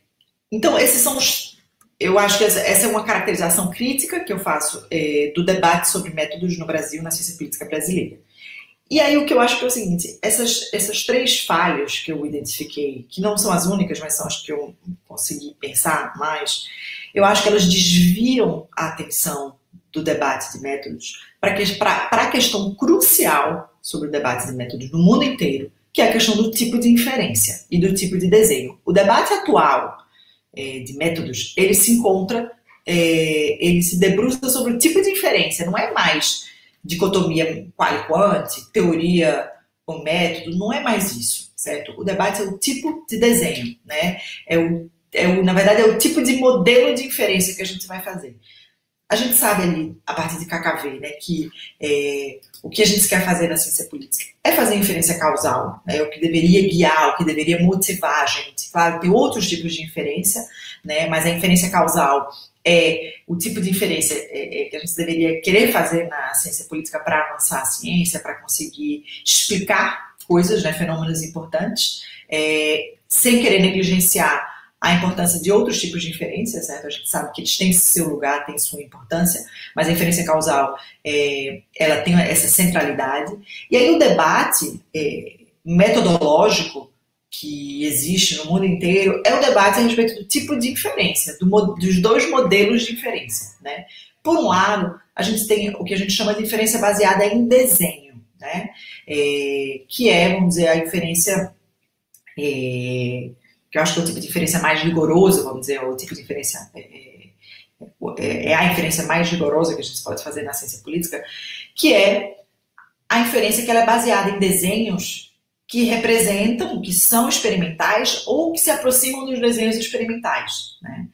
Speaker 2: então, esses são os. Eu acho que essa é uma caracterização crítica que eu faço é, do debate sobre métodos no Brasil, na ciência política brasileira. E aí o que eu acho que é o seguinte, essas, essas três falhas que eu identifiquei, que não são as únicas, mas são as que eu consegui pensar mais, eu acho que elas desviam a atenção do debate de métodos para a questão crucial sobre o debate de métodos no mundo inteiro, que é a questão do tipo de inferência e do tipo de desenho. O debate atual é, de métodos, ele se encontra, é, ele se debruça sobre o tipo de inferência, não é mais dicotomia qual-quant, teoria ou método, não é mais isso, certo? O debate é o tipo de desenho, né? É o, é o, na verdade, é o tipo de modelo de inferência que a gente vai fazer. A gente sabe ali, a partir de KKV, né, que é, o que a gente quer fazer na ciência política é fazer inferência causal, né, é o que deveria guiar, o que deveria motivar a gente. Claro, tem outros tipos de inferência, né, mas a inferência causal é o tipo de inferência é, é, que a gente deveria querer fazer na ciência política para avançar a ciência, para conseguir explicar coisas, né, fenômenos importantes, é, sem querer negligenciar a importância de outros tipos de inferência, certo? A gente sabe que eles têm seu lugar, têm sua importância, mas a inferência causal, é, ela tem essa centralidade. E aí o debate é, metodológico que existe no mundo inteiro é o debate a respeito do tipo de inferência, do, dos dois modelos de inferência. Né? Por um lado, a gente tem o que a gente chama de inferência baseada em desenho, né? É, que é, vamos dizer, a inferência, é, que eu acho que é o tipo de inferência mais rigoroso, vamos dizer, o tipo de inferência. É, é, é a inferência mais rigorosa que a gente pode fazer na ciência política, que é a inferência que ela é baseada em desenhos que representam, que são experimentais ou que se aproximam dos desenhos experimentais. Né?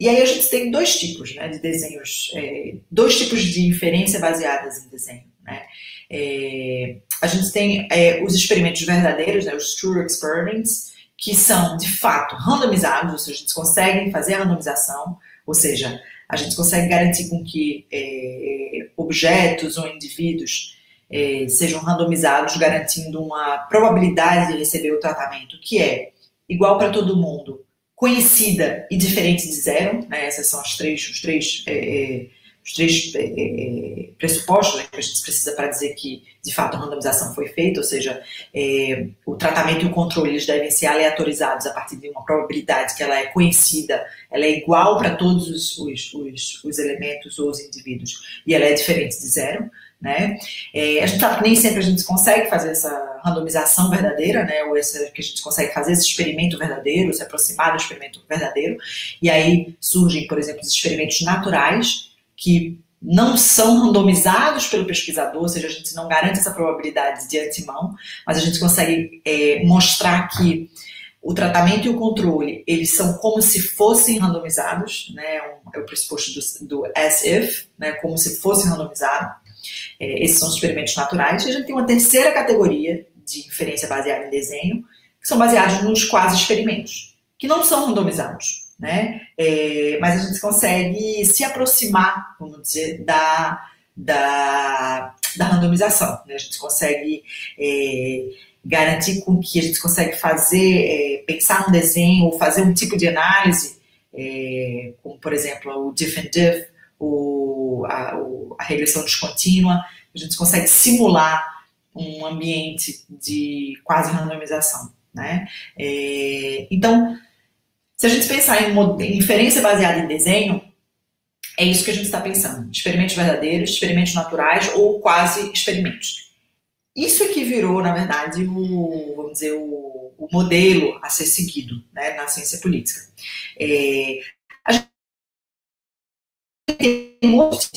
Speaker 2: E aí a gente tem dois tipos né, de desenhos, é, dois tipos de inferência baseadas em desenho. Né? É, a gente tem é, os experimentos verdadeiros, né, os true experiments, que são de fato randomizados, ou seja, a gente consegue fazer a randomização, ou seja, a gente consegue garantir com que é, objetos ou indivíduos é, sejam randomizados, garantindo uma probabilidade de receber o tratamento que é igual para todo mundo, conhecida e diferente de zero. Né? Essas são as três, os três, é, é os três é, é, pressupostos né, que a gente precisa para dizer que, de fato, a randomização foi feita, ou seja, é, o tratamento e o controle eles devem ser aleatorizados a partir de uma probabilidade que ela é conhecida, ela é igual para todos os, os, os, os elementos ou os indivíduos, e ela é diferente de zero. Né? É, a gente sabe que nem sempre a gente consegue fazer essa randomização verdadeira, né? ou essa, que a gente consegue fazer esse experimento verdadeiro, se aproximar do experimento verdadeiro, e aí surgem, por exemplo, os experimentos naturais, que não são randomizados pelo pesquisador, ou seja, a gente não garante essa probabilidade de antemão, mas a gente consegue é, mostrar que o tratamento e o controle, eles são como se fossem randomizados, né, é o pressuposto do, do as if, né, como se fosse randomizado, é, esses são os experimentos naturais. E a gente tem uma terceira categoria de inferência baseada em desenho, que são baseados nos quase experimentos, que não são randomizados, né? É, mas a gente consegue se aproximar, vamos dizer, da, da, da randomização. Né? A gente consegue é, garantir com que a gente consegue fazer, é, pensar um desenho ou fazer um tipo de análise, é, como por exemplo o diff and diff, o, a, o, a regressão descontínua, a gente consegue simular um ambiente de quase randomização. Né? É, então, se a gente pensar em, em inferência baseada em desenho, é isso que a gente está pensando. Experimentos verdadeiros, experimentos naturais ou quase experimentos. Isso é que virou, na verdade, o, vamos dizer, o, o modelo a ser seguido né, na ciência política. É, a gente tem um outro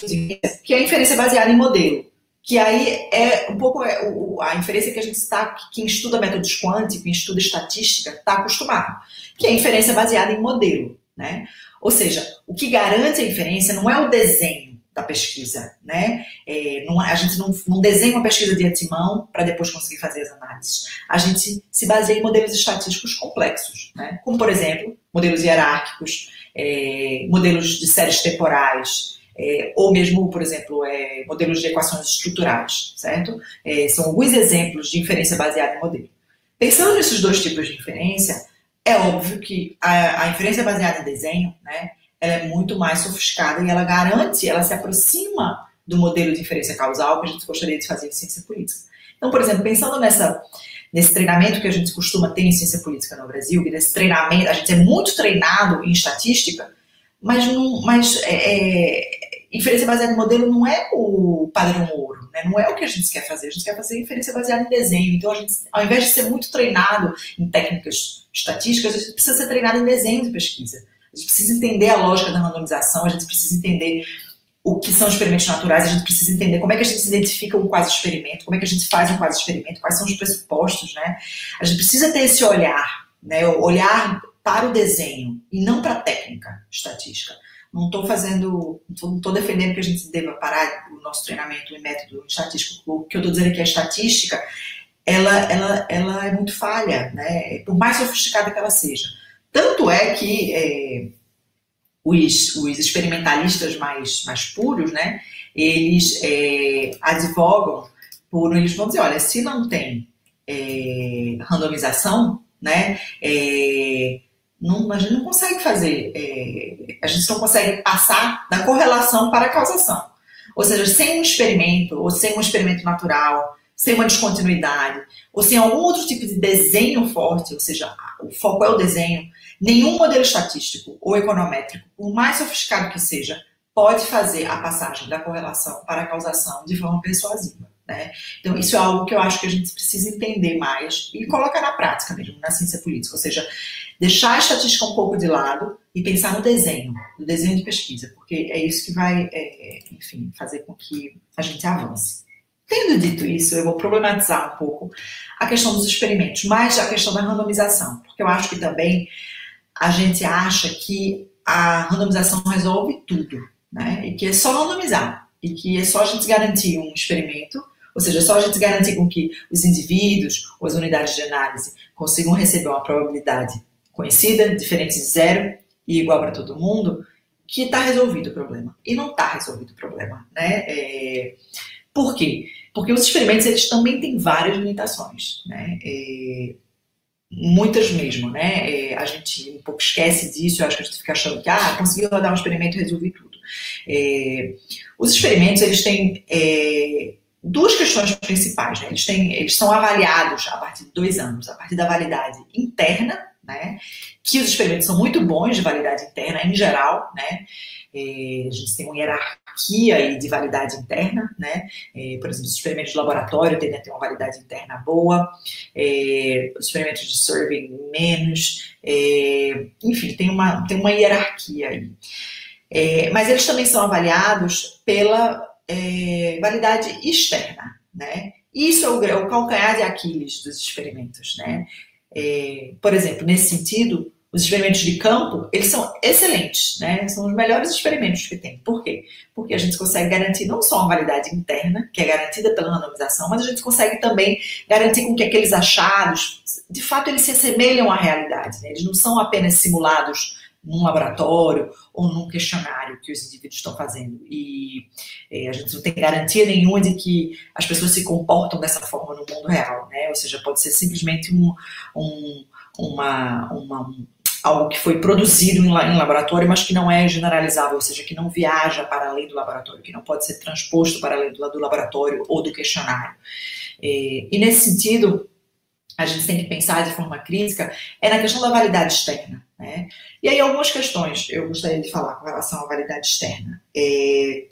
Speaker 2: que é a inferência baseada em modelo que aí é um pouco é, a inferência que a gente está, quem estuda métodos quânticos, quem estuda estatística, está acostumado, que é a inferência baseada em modelo, né? Ou seja, o que garante a inferência não é o desenho da pesquisa, né? É, não, a gente não, não, desenha uma pesquisa de antemão para depois conseguir fazer as análises. A gente se baseia em modelos estatísticos complexos, né? Como, por exemplo, modelos hierárquicos, é, modelos de séries temporais, é, ou mesmo, por exemplo, é, modelos de equações estruturais, certo? É, são alguns exemplos de inferência baseada em modelo. Pensando nesses dois tipos de inferência, é óbvio que a, a inferência baseada em desenho, né, ela é muito mais sofisticada e ela garante, ela se aproxima do modelo de inferência causal que a gente gostaria de fazer em ciência política. Então, por exemplo, pensando nessa, nesse treinamento que a gente costuma ter em ciência política no Brasil, e nesse treinamento, a gente é muito treinado em estatística, mas, não, mas é, é inferência baseada em modelo não é o padrão ouro, né? não é o que a gente quer fazer. A gente quer fazer inferência baseada em desenho. Então, a gente, ao invés de ser muito treinado em técnicas estatísticas, a gente precisa ser treinado em desenho de pesquisa. A gente precisa entender a lógica da randomização, a gente precisa entender o que são experimentos naturais, a gente precisa entender como é que a gente identifica um quase experimento, como é que a gente faz um quase experimento, quais são os pressupostos, né? A gente precisa ter esse olhar, né? Olhar para o desenho e não para a técnica estatística. Não estou fazendo, não estou defendendo que a gente deva parar o nosso treinamento em método estatístico. O que eu estou dizendo é que a estatística, ela, ela, ela é muito falha, né? Por mais sofisticada que ela seja. Tanto é que é, os, os experimentalistas mais, mais puros, né? Eles é, advogam por, eles vão dizer, olha, se não tem é, randomização, né? É, não, a gente não consegue fazer, é, a gente não consegue passar da correlação para a causação. Ou seja, sem um experimento, ou sem um experimento natural, sem uma descontinuidade, ou sem algum outro tipo de desenho forte, ou seja, o foco é o desenho, nenhum modelo estatístico ou econométrico, por mais sofisticado que seja, pode fazer a passagem da correlação para a causação de forma persuasiva. Né? Então, isso é algo que eu acho que a gente precisa entender mais e colocar na prática mesmo, na ciência política. Ou seja, deixar a estatística um pouco de lado e pensar no desenho, no desenho de pesquisa, porque é isso que vai, é, enfim, fazer com que a gente avance. Tendo dito isso, eu vou problematizar um pouco a questão dos experimentos, mais a questão da randomização, porque eu acho que também a gente acha que a randomização resolve tudo, né? E que é só randomizar, e que é só a gente garantir um experimento, ou seja, só a gente garantir com que os indivíduos ou as unidades de análise consigam receber uma probabilidade conhecida, diferente de zero e igual para todo mundo, que está resolvido o problema. E não está resolvido o problema. Né? É... Por quê? Porque os experimentos eles também têm várias limitações. Né? É... Muitas mesmo, né? É... a gente um pouco esquece disso, eu acho que a gente fica achando que ah, conseguiu rodar um experimento e resolver tudo. É... Os experimentos eles têm é, duas questões principais. Né? Eles, têm, eles são avaliados a partir de dois anos, a partir da validade interna né? Que os experimentos são muito bons de validade interna em geral, né? É, a gente tem uma hierarquia de validade interna, né? É, por exemplo, os experimentos de laboratório tendem a ter uma validade interna boa, é, os experimentos de survey menos, enfim, tem uma, tem uma hierarquia aí. Mas eles também são avaliados pela é, validade externa, né? Isso é o, o calcanhar de Aquiles dos experimentos, né? É, por exemplo, nesse sentido, os experimentos de campo, eles são excelentes, né? São os melhores experimentos que tem. Por quê? Porque a gente consegue garantir não só uma validade interna, que é garantida pela randomização, mas a gente consegue também garantir com que aqueles achados, de fato, eles se assemelham à realidade. Né? Eles não são apenas simulados num laboratório ou num questionário que os indivíduos estão fazendo. E é, a gente não tem garantia nenhuma de que as pessoas se comportam dessa forma no mundo real, né? Ou seja, pode ser simplesmente um, um uma, uma, algo que foi produzido em, em, laboratório, mas que não é generalizável, ou seja, que não viaja para além do laboratório, que não pode ser transposto para além do, do laboratório ou do questionário. E, e nesse sentido, a gente tem que pensar de forma crítica é na questão da validade externa. Né? E aí, algumas questões eu gostaria de falar com relação à validade externa. É,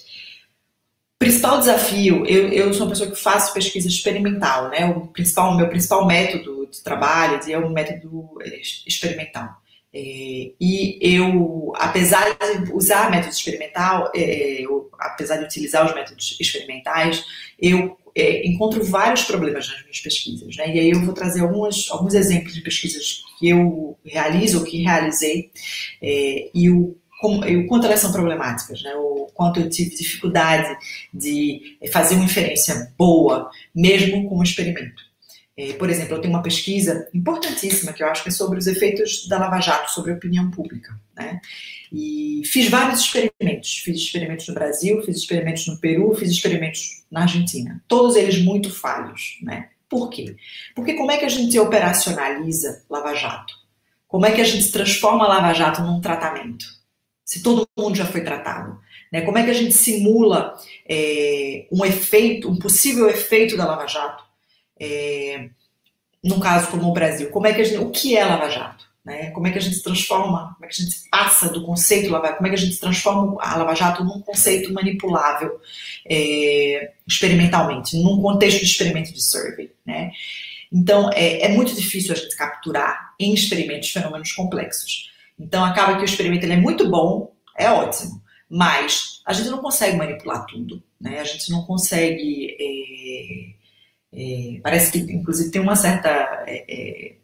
Speaker 2: principal desafio, eu, eu sou uma pessoa que faço pesquisa experimental, né? O principal, meu principal método de trabalho é o método experimental. É, e eu, apesar de usar método experimental, é, eu, apesar de utilizar os métodos experimentais, eu é, encontro vários problemas nas minhas pesquisas. Né? E aí eu vou trazer algumas, alguns exemplos de pesquisas que eu realizo ou que realizei é, e o e o quanto elas são problemáticas, né? o quanto eu tive dificuldade de fazer uma inferência boa, mesmo com um experimento. É, por exemplo, eu tenho uma pesquisa importantíssima que eu acho que é sobre os efeitos da Lava Jato sobre a opinião pública. Né? E fiz vários experimentos. Fiz experimentos no Brasil, fiz experimentos no Peru, fiz experimentos na Argentina. Todos eles muito falhos. Né? Por quê? Porque como é que a gente operacionaliza Lava Jato? Como é que a gente transforma Lava Jato num tratamento? Se todo mundo já foi tratado. Né? Como é que a gente simula é, um efeito, um possível efeito da Lava Jato é, num caso como o Brasil, como é que gente, o que é Lava Jato? Né? Como é que a gente transforma, como é que a gente passa do conceito Lava como é que a gente transforma a Lava Jato num conceito manipulável é, experimentalmente, num contexto de experimento de survey, né? Então, é, é, muito difícil a gente capturar em experimentos fenômenos complexos. Então, acaba que o experimento ele é muito bom, é ótimo, mas a gente não consegue manipular tudo, né? A gente não consegue é, é, parece que, inclusive, tem uma certa, é, é,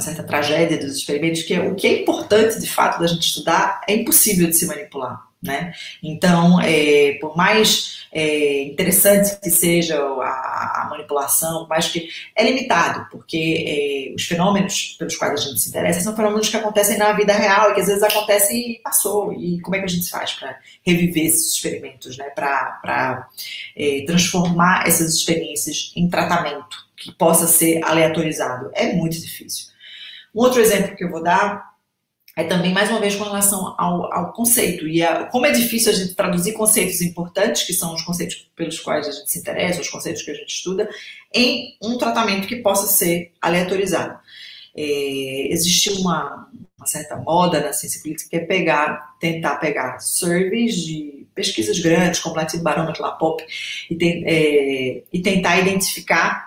Speaker 2: uma certa tragédia dos experimentos, que é, o que é importante, de fato, da gente estudar é impossível de se manipular. Né? Então, é, por mais é, interessante que seja a, a, manipulação, mais que é limitado, porque é, os fenômenos pelos quais a gente se interessa são fenômenos que acontecem na vida real e que às vezes acontecem e passou. E como é que a gente faz para reviver esses experimentos, né? para é, transformar essas experiências em tratamento que possa ser aleatorizado? É muito difícil. Um outro exemplo que eu vou dar é também, mais uma vez, com relação ao, ao conceito. E a, como é difícil a gente traduzir conceitos importantes, que são os conceitos pelos quais a gente se interessa, os conceitos que a gente estuda, em um tratamento que possa ser aleatorizado. É, existe uma, uma, certa moda na ciência política que é pegar, tentar pegar surveys de pesquisas grandes, como Latino Barômetro, LAPOP, e, tem, é, e tentar identificar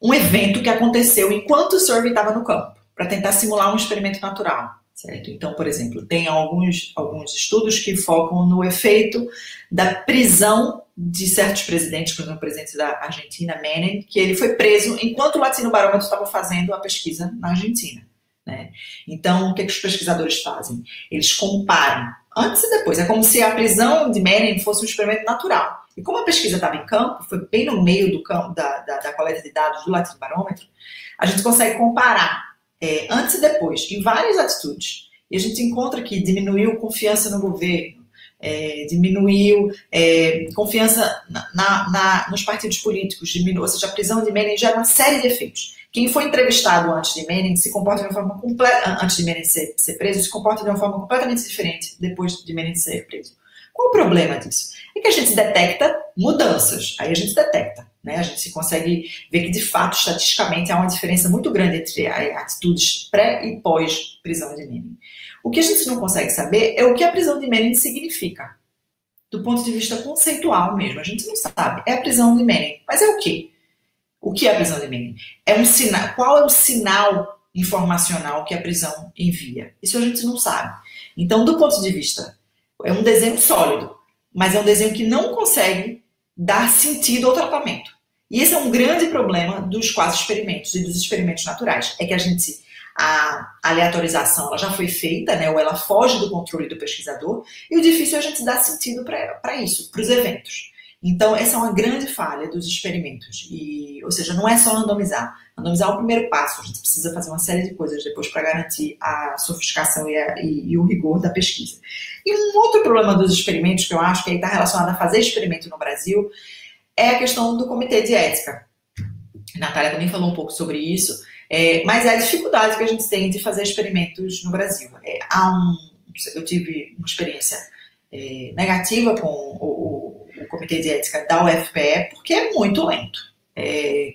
Speaker 2: um evento que aconteceu enquanto o survey estava no campo, para tentar simular um experimento natural. Certo? Então, por exemplo, tem alguns, alguns estudos que focam no efeito da prisão de certos presidentes, por exemplo, o presidente da Argentina, Menem, que ele foi preso enquanto o Latino Barômetro estava fazendo a pesquisa na Argentina. Né? Então, o que, é que os pesquisadores fazem? Eles comparam antes e depois. É como se a prisão de Menem fosse um experimento natural. E como a pesquisa estava em campo, foi bem no meio do campo da, da, da coleta de dados do Latino Barômetro, a gente consegue comparar é, antes e depois, em várias atitudes. E a gente encontra que diminuiu confiança no governo, é, diminuiu é, confiança na, na, nos partidos políticos, diminuiu, ou seja, a prisão de Menem gera uma série de efeitos. Quem foi entrevistado antes de Menem se comporta de uma forma completa, antes de Menem ser, ser preso, se comporta de uma forma completamente diferente depois de Menem ser preso. Qual o problema disso? É que a gente detecta mudanças, aí a gente detecta. Né? A gente consegue ver que, de fato, estatisticamente, há uma diferença muito grande entre atitudes pré e pós prisão de Menem. O que a gente não consegue saber é o que a prisão de Menem significa, do ponto de vista conceitual mesmo. A gente não sabe. É a prisão de Menem, mas é o quê? O que é a prisão de Menem? É um sinal. Qual é o sinal informacional que a prisão envia? Isso a gente não sabe. Então, do ponto de vista, é um desenho sólido, mas é um desenho que não consegue dar sentido ao tratamento. E esse é um grande problema dos quase experimentos e dos experimentos naturais. É que a gente a aleatorização ela já foi feita, né, ou ela foge do controle do pesquisador, e o difícil é a gente dar sentido para isso, para os eventos. Então, essa é uma grande falha dos experimentos. E, ou seja, não é só randomizar. Randomizar é o primeiro passo. A gente precisa fazer uma série de coisas depois para garantir a sofisticação e, a, e, e, o rigor da pesquisa. E um outro problema dos experimentos, que eu acho que está relacionado a fazer experimento no Brasil, é a questão do comitê de ética. A Natália também falou um pouco sobre isso, é, mas é a dificuldade que a gente tem de fazer experimentos no Brasil. É, há um, eu tive uma experiência é, negativa com o, o o Comitê de Ética da UFPE, porque é muito lento. É,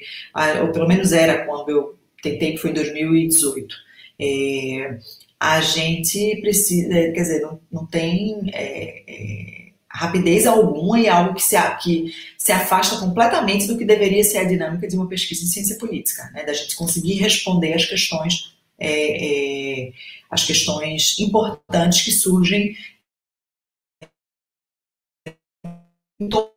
Speaker 2: ou pelo menos era quando eu tentei, que foi em 2018. É, a gente precisa, quer dizer, não, não tem é, é, rapidez alguma e é algo que se, que se afasta completamente do que deveria ser a dinâmica de uma pesquisa em ciência política, né, da gente conseguir responder as questões, é, as questões importantes que surgem Então,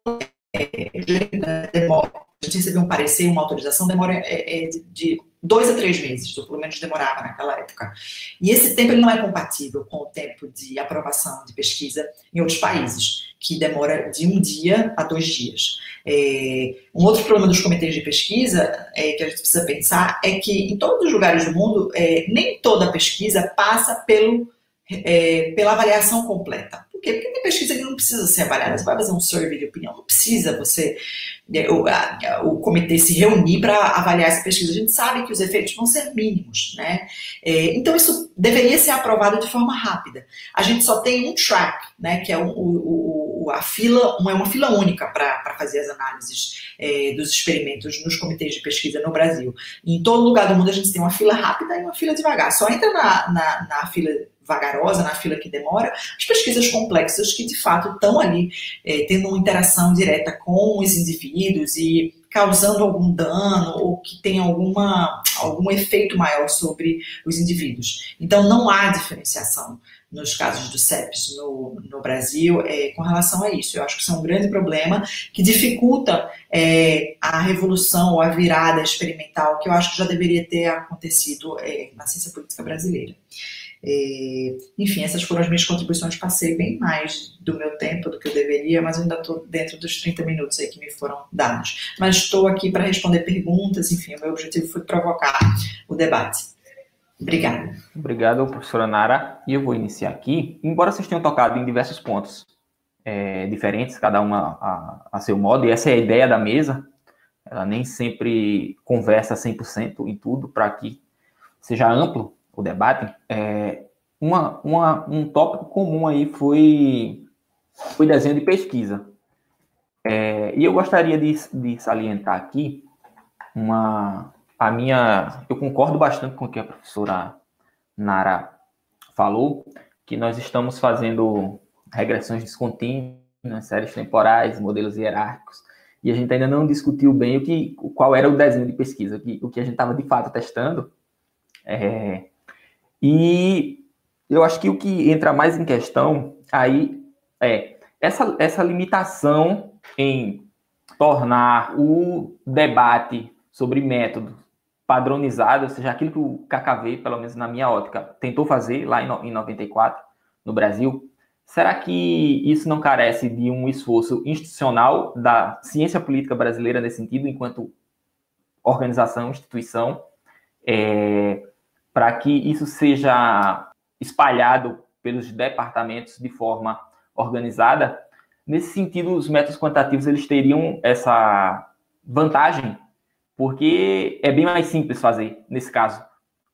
Speaker 2: é, demora. Gente um parecer, uma autorização, demora é, é, de dois a três meses, ou pelo menos demorava naquela época. E esse tempo ele não é compatível com o tempo de aprovação de pesquisa em outros países, que demora de um dia a dois dias. É, um outro problema dos comitês de pesquisa é, que a gente precisa pensar é que em todos os lugares do mundo, é, nem toda pesquisa passa pelo, é, pela avaliação completa quê? Porque tem pesquisa que não precisa ser avaliada. Você vai fazer um survey de opinião, não precisa você, né, o, a, o comitê se reunir para avaliar essa pesquisa. A gente sabe que os efeitos vão ser mínimos, né? É, então isso deveria ser aprovado de forma rápida. A gente só tem um track, né? Que é o, o, a fila, uma, é uma fila única para fazer as análises é, dos experimentos nos comitês de pesquisa no Brasil. em todo lugar do mundo a gente tem uma fila rápida e uma fila devagar. Só entra na, na, na fila vagarosa, na fila que demora, as pesquisas complexas que de fato estão ali é, tendo uma interação direta com os indivíduos e causando algum dano ou que tem alguma, algum efeito maior sobre os indivíduos. Então não há diferenciação nos casos do CEPS no, no Brasil é, com relação a isso. Eu acho que isso é um grande problema que dificulta é, a revolução ou a virada experimental que eu acho que já deveria ter acontecido é, na ciência política brasileira. É, enfim, essas foram as minhas contribuições. Passei bem mais do meu tempo do que eu deveria, mas ainda estou dentro dos 30 minutos aí que me foram dados. Mas estou aqui para responder perguntas, enfim, o meu objetivo foi provocar o debate. Obrigada.
Speaker 1: Obrigado, professora Nara. E eu vou iniciar aqui. Embora vocês tenham tocado em diversos pontos é, diferentes, cada uma a, a, seu modo, e essa é a ideia da mesa, ela nem sempre conversa 100% em tudo para que seja amplo o debate, é, uma, uma, um tópico comum aí foi o desenho de pesquisa. É, e eu gostaria de, de salientar aqui uma, a minha. Eu concordo bastante com o que a professora Nara falou, que nós estamos fazendo regressões descontínuas, séries temporais, modelos hierárquicos, e a gente ainda não discutiu bem o que, qual era o desenho de pesquisa, o que, o que a gente estava de fato testando. É, e eu acho que o que entra mais em questão aí é essa, essa limitação em tornar o debate sobre método padronizado, ou seja, aquilo que o KKV, pelo menos na minha ótica, tentou fazer lá em 94 no Brasil, será que isso não carece de um esforço institucional da ciência política brasileira nesse sentido, enquanto organização, instituição? É, para que isso seja espalhado pelos departamentos de forma organizada. Nesse sentido, os métodos quantitativos eles teriam essa vantagem, porque é bem mais simples fazer nesse caso.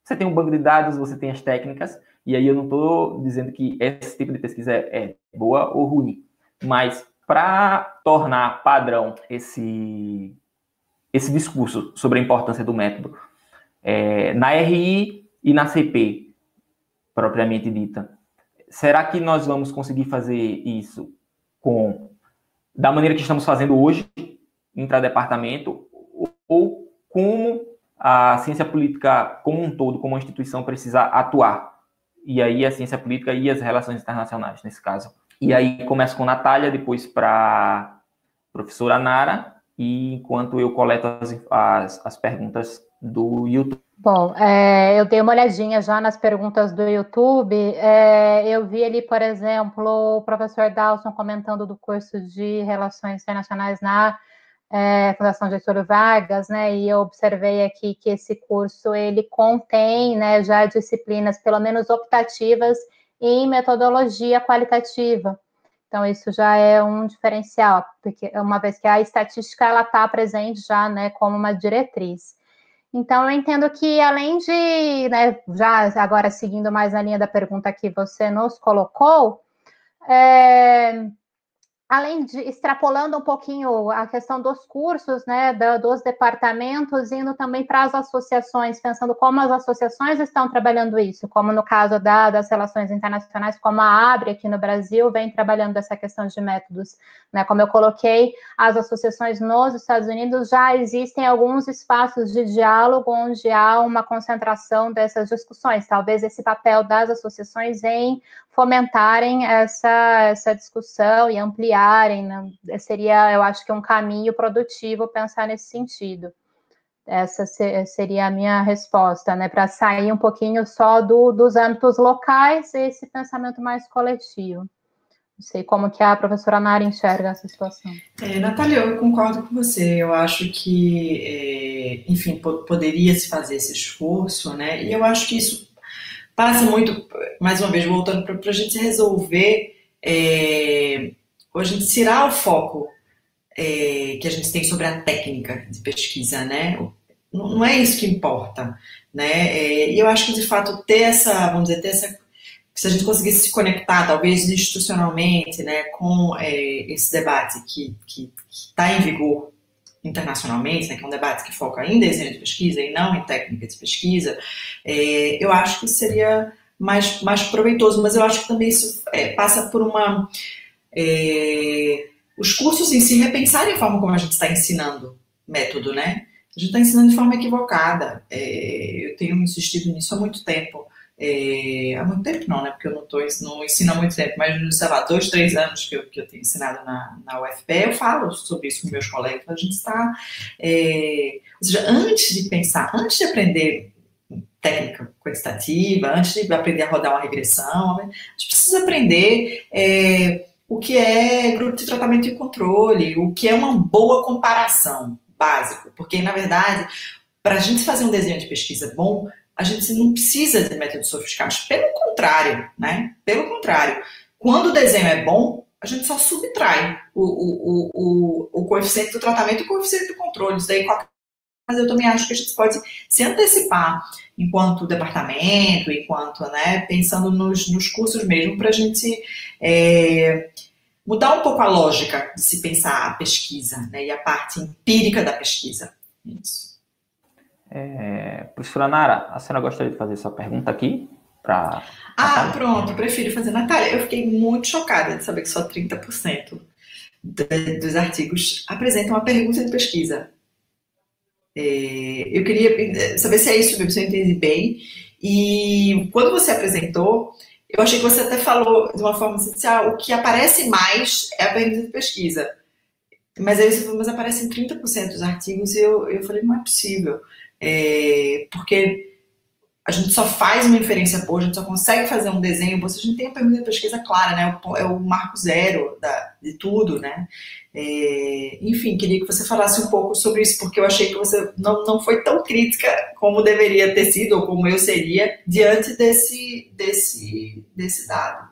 Speaker 1: Você tem um banco de dados, você tem as técnicas, e aí eu não estou dizendo que esse tipo de pesquisa é, boa ou ruim, mas para tornar padrão esse, esse discurso sobre a importância do método, é, na RI e na CP, propriamente dita. Será que nós vamos conseguir fazer isso com da maneira que estamos fazendo hoje, intradepartamento, ou como a ciência política como um todo, como instituição, precisa atuar? E aí a ciência política e as relações internacionais, nesse caso. E aí começa com Natália, depois para professora Nara, e enquanto eu coleto as, as, as perguntas do YouTube.
Speaker 3: Bom, é, eu dei uma olhadinha já nas perguntas do YouTube. É, eu vi ali, por exemplo, o professor Dalson comentando do curso de Relações Internacionais na é, Fundação Getúlio Vargas, né? E eu observei aqui que esse curso ele contém, né, já disciplinas, pelo menos optativas, em metodologia qualitativa. Então, isso já é um diferencial, porque uma vez que a estatística ela está presente já, né, como uma diretriz. Então, eu entendo que além de, né, já agora seguindo mais a linha da pergunta que você nos colocou, é, além de extrapolando um pouquinho a questão dos cursos, né, da, dos departamentos, indo também para as associações, pensando como as associações estão trabalhando isso, como no caso da, das relações internacionais, como a ABRE aqui no Brasil vem trabalhando essa questão de métodos, né, como eu coloquei, as associações nos Estados Unidos já existem alguns espaços de diálogo onde há uma concentração dessas discussões, talvez esse papel das associações em fomentarem essa, essa discussão e ampliarem, né? seria, eu acho que um caminho produtivo pensar nesse sentido. Essa seria a minha resposta, né, para sair um pouquinho só do, dos âmbitos locais e esse pensamento mais coletivo. Não sei como que a professora Nara enxerga essa situação.
Speaker 2: É, Natália, eu concordo com você. Eu acho que, é, enfim, poderia se fazer esse esforço, né? E eu acho que isso passa muito, mais uma vez, voltando para a gente resolver, é, a gente tirar o foco é, que a gente tem sobre a técnica de pesquisa, né? Não, não é isso que importa, né? É, e eu acho que, de fato, ter essa, vamos dizer, ter essa se a gente conseguisse se conectar, talvez institucionalmente, né, com é, esse debate que está em vigor internacionalmente, né, que é um debate que foca em desenho de pesquisa e não em técnica de pesquisa, é, eu acho que seria mais, mais proveitoso, mas eu acho que também isso é, passa por uma. É, os cursos em si repensarem a forma como a gente está ensinando método, né? A gente está ensinando de forma equivocada. É, eu tenho insistido nisso há muito tempo. É, há muito tempo não, né? Porque eu não, tô, não ensino há muito tempo, mas, sei lá, dois, três anos que eu, que eu tenho ensinado na, na UFPE, eu falo sobre isso com meus colegas. A gente está. É, ou seja, antes de pensar, antes de aprender técnica quantitativa, antes de aprender a rodar uma regressão, né, a gente precisa aprender é, o que é grupo de tratamento e controle, o que é uma boa comparação básico, porque na verdade, para a gente fazer um desenho de pesquisa bom, a gente não precisa de métodos sofisticados. Pelo contrário, né? Pelo contrário. Quando o desenho é bom, a gente só subtrai o, o, o, o, coeficiente do tratamento e o coeficiente do controle. Isso daí, mas eu também acho que a gente pode se antecipar enquanto departamento, enquanto, né, pensando nos, nos cursos mesmo, para a gente é, mudar um pouco a lógica de se pensar a pesquisa, né, e a parte empírica da pesquisa. Isso.
Speaker 1: É, professora Nara, a senhora gostaria de fazer essa pergunta aqui? Pra...
Speaker 2: Ah, pronto, prefiro fazer. Natália, eu fiquei muito chocada de saber que só 30% dos artigos apresentam uma pergunta de pesquisa. É, eu queria saber se é isso mesmo, se eu entendi bem. E quando você apresentou, eu achei que você até falou de uma forma assim, ah, o que aparece mais é a pergunta de pesquisa. Mas aí você falou, mas aparecem 30% dos artigos e eu, eu falei, não é possível é, porque a gente só faz uma inferência boa, a gente só consegue fazer um desenho bom se a gente tem a pergunta de pesquisa clara, né? É o marco zero da, de tudo, né? É, enfim, queria que você falasse um pouco sobre isso, porque eu achei que você não, não foi tão crítica como deveria ter sido, ou como eu seria, diante desse, desse, desse dado.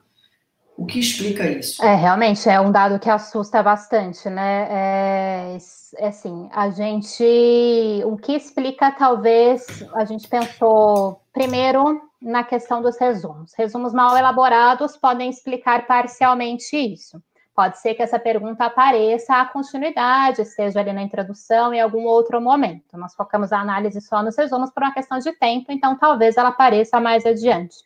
Speaker 2: O que explica isso?
Speaker 3: É, realmente, é um dado que assusta bastante, né? É, é assim, a gente, o que explica talvez, a gente pensou primeiro na questão dos resumos. Resumos mal elaborados podem explicar parcialmente isso. Pode ser que essa pergunta apareça à continuidade, esteja ali na introdução em algum outro momento. Nós focamos a análise só nos resumos por uma questão de tempo, então talvez ela apareça mais adiante.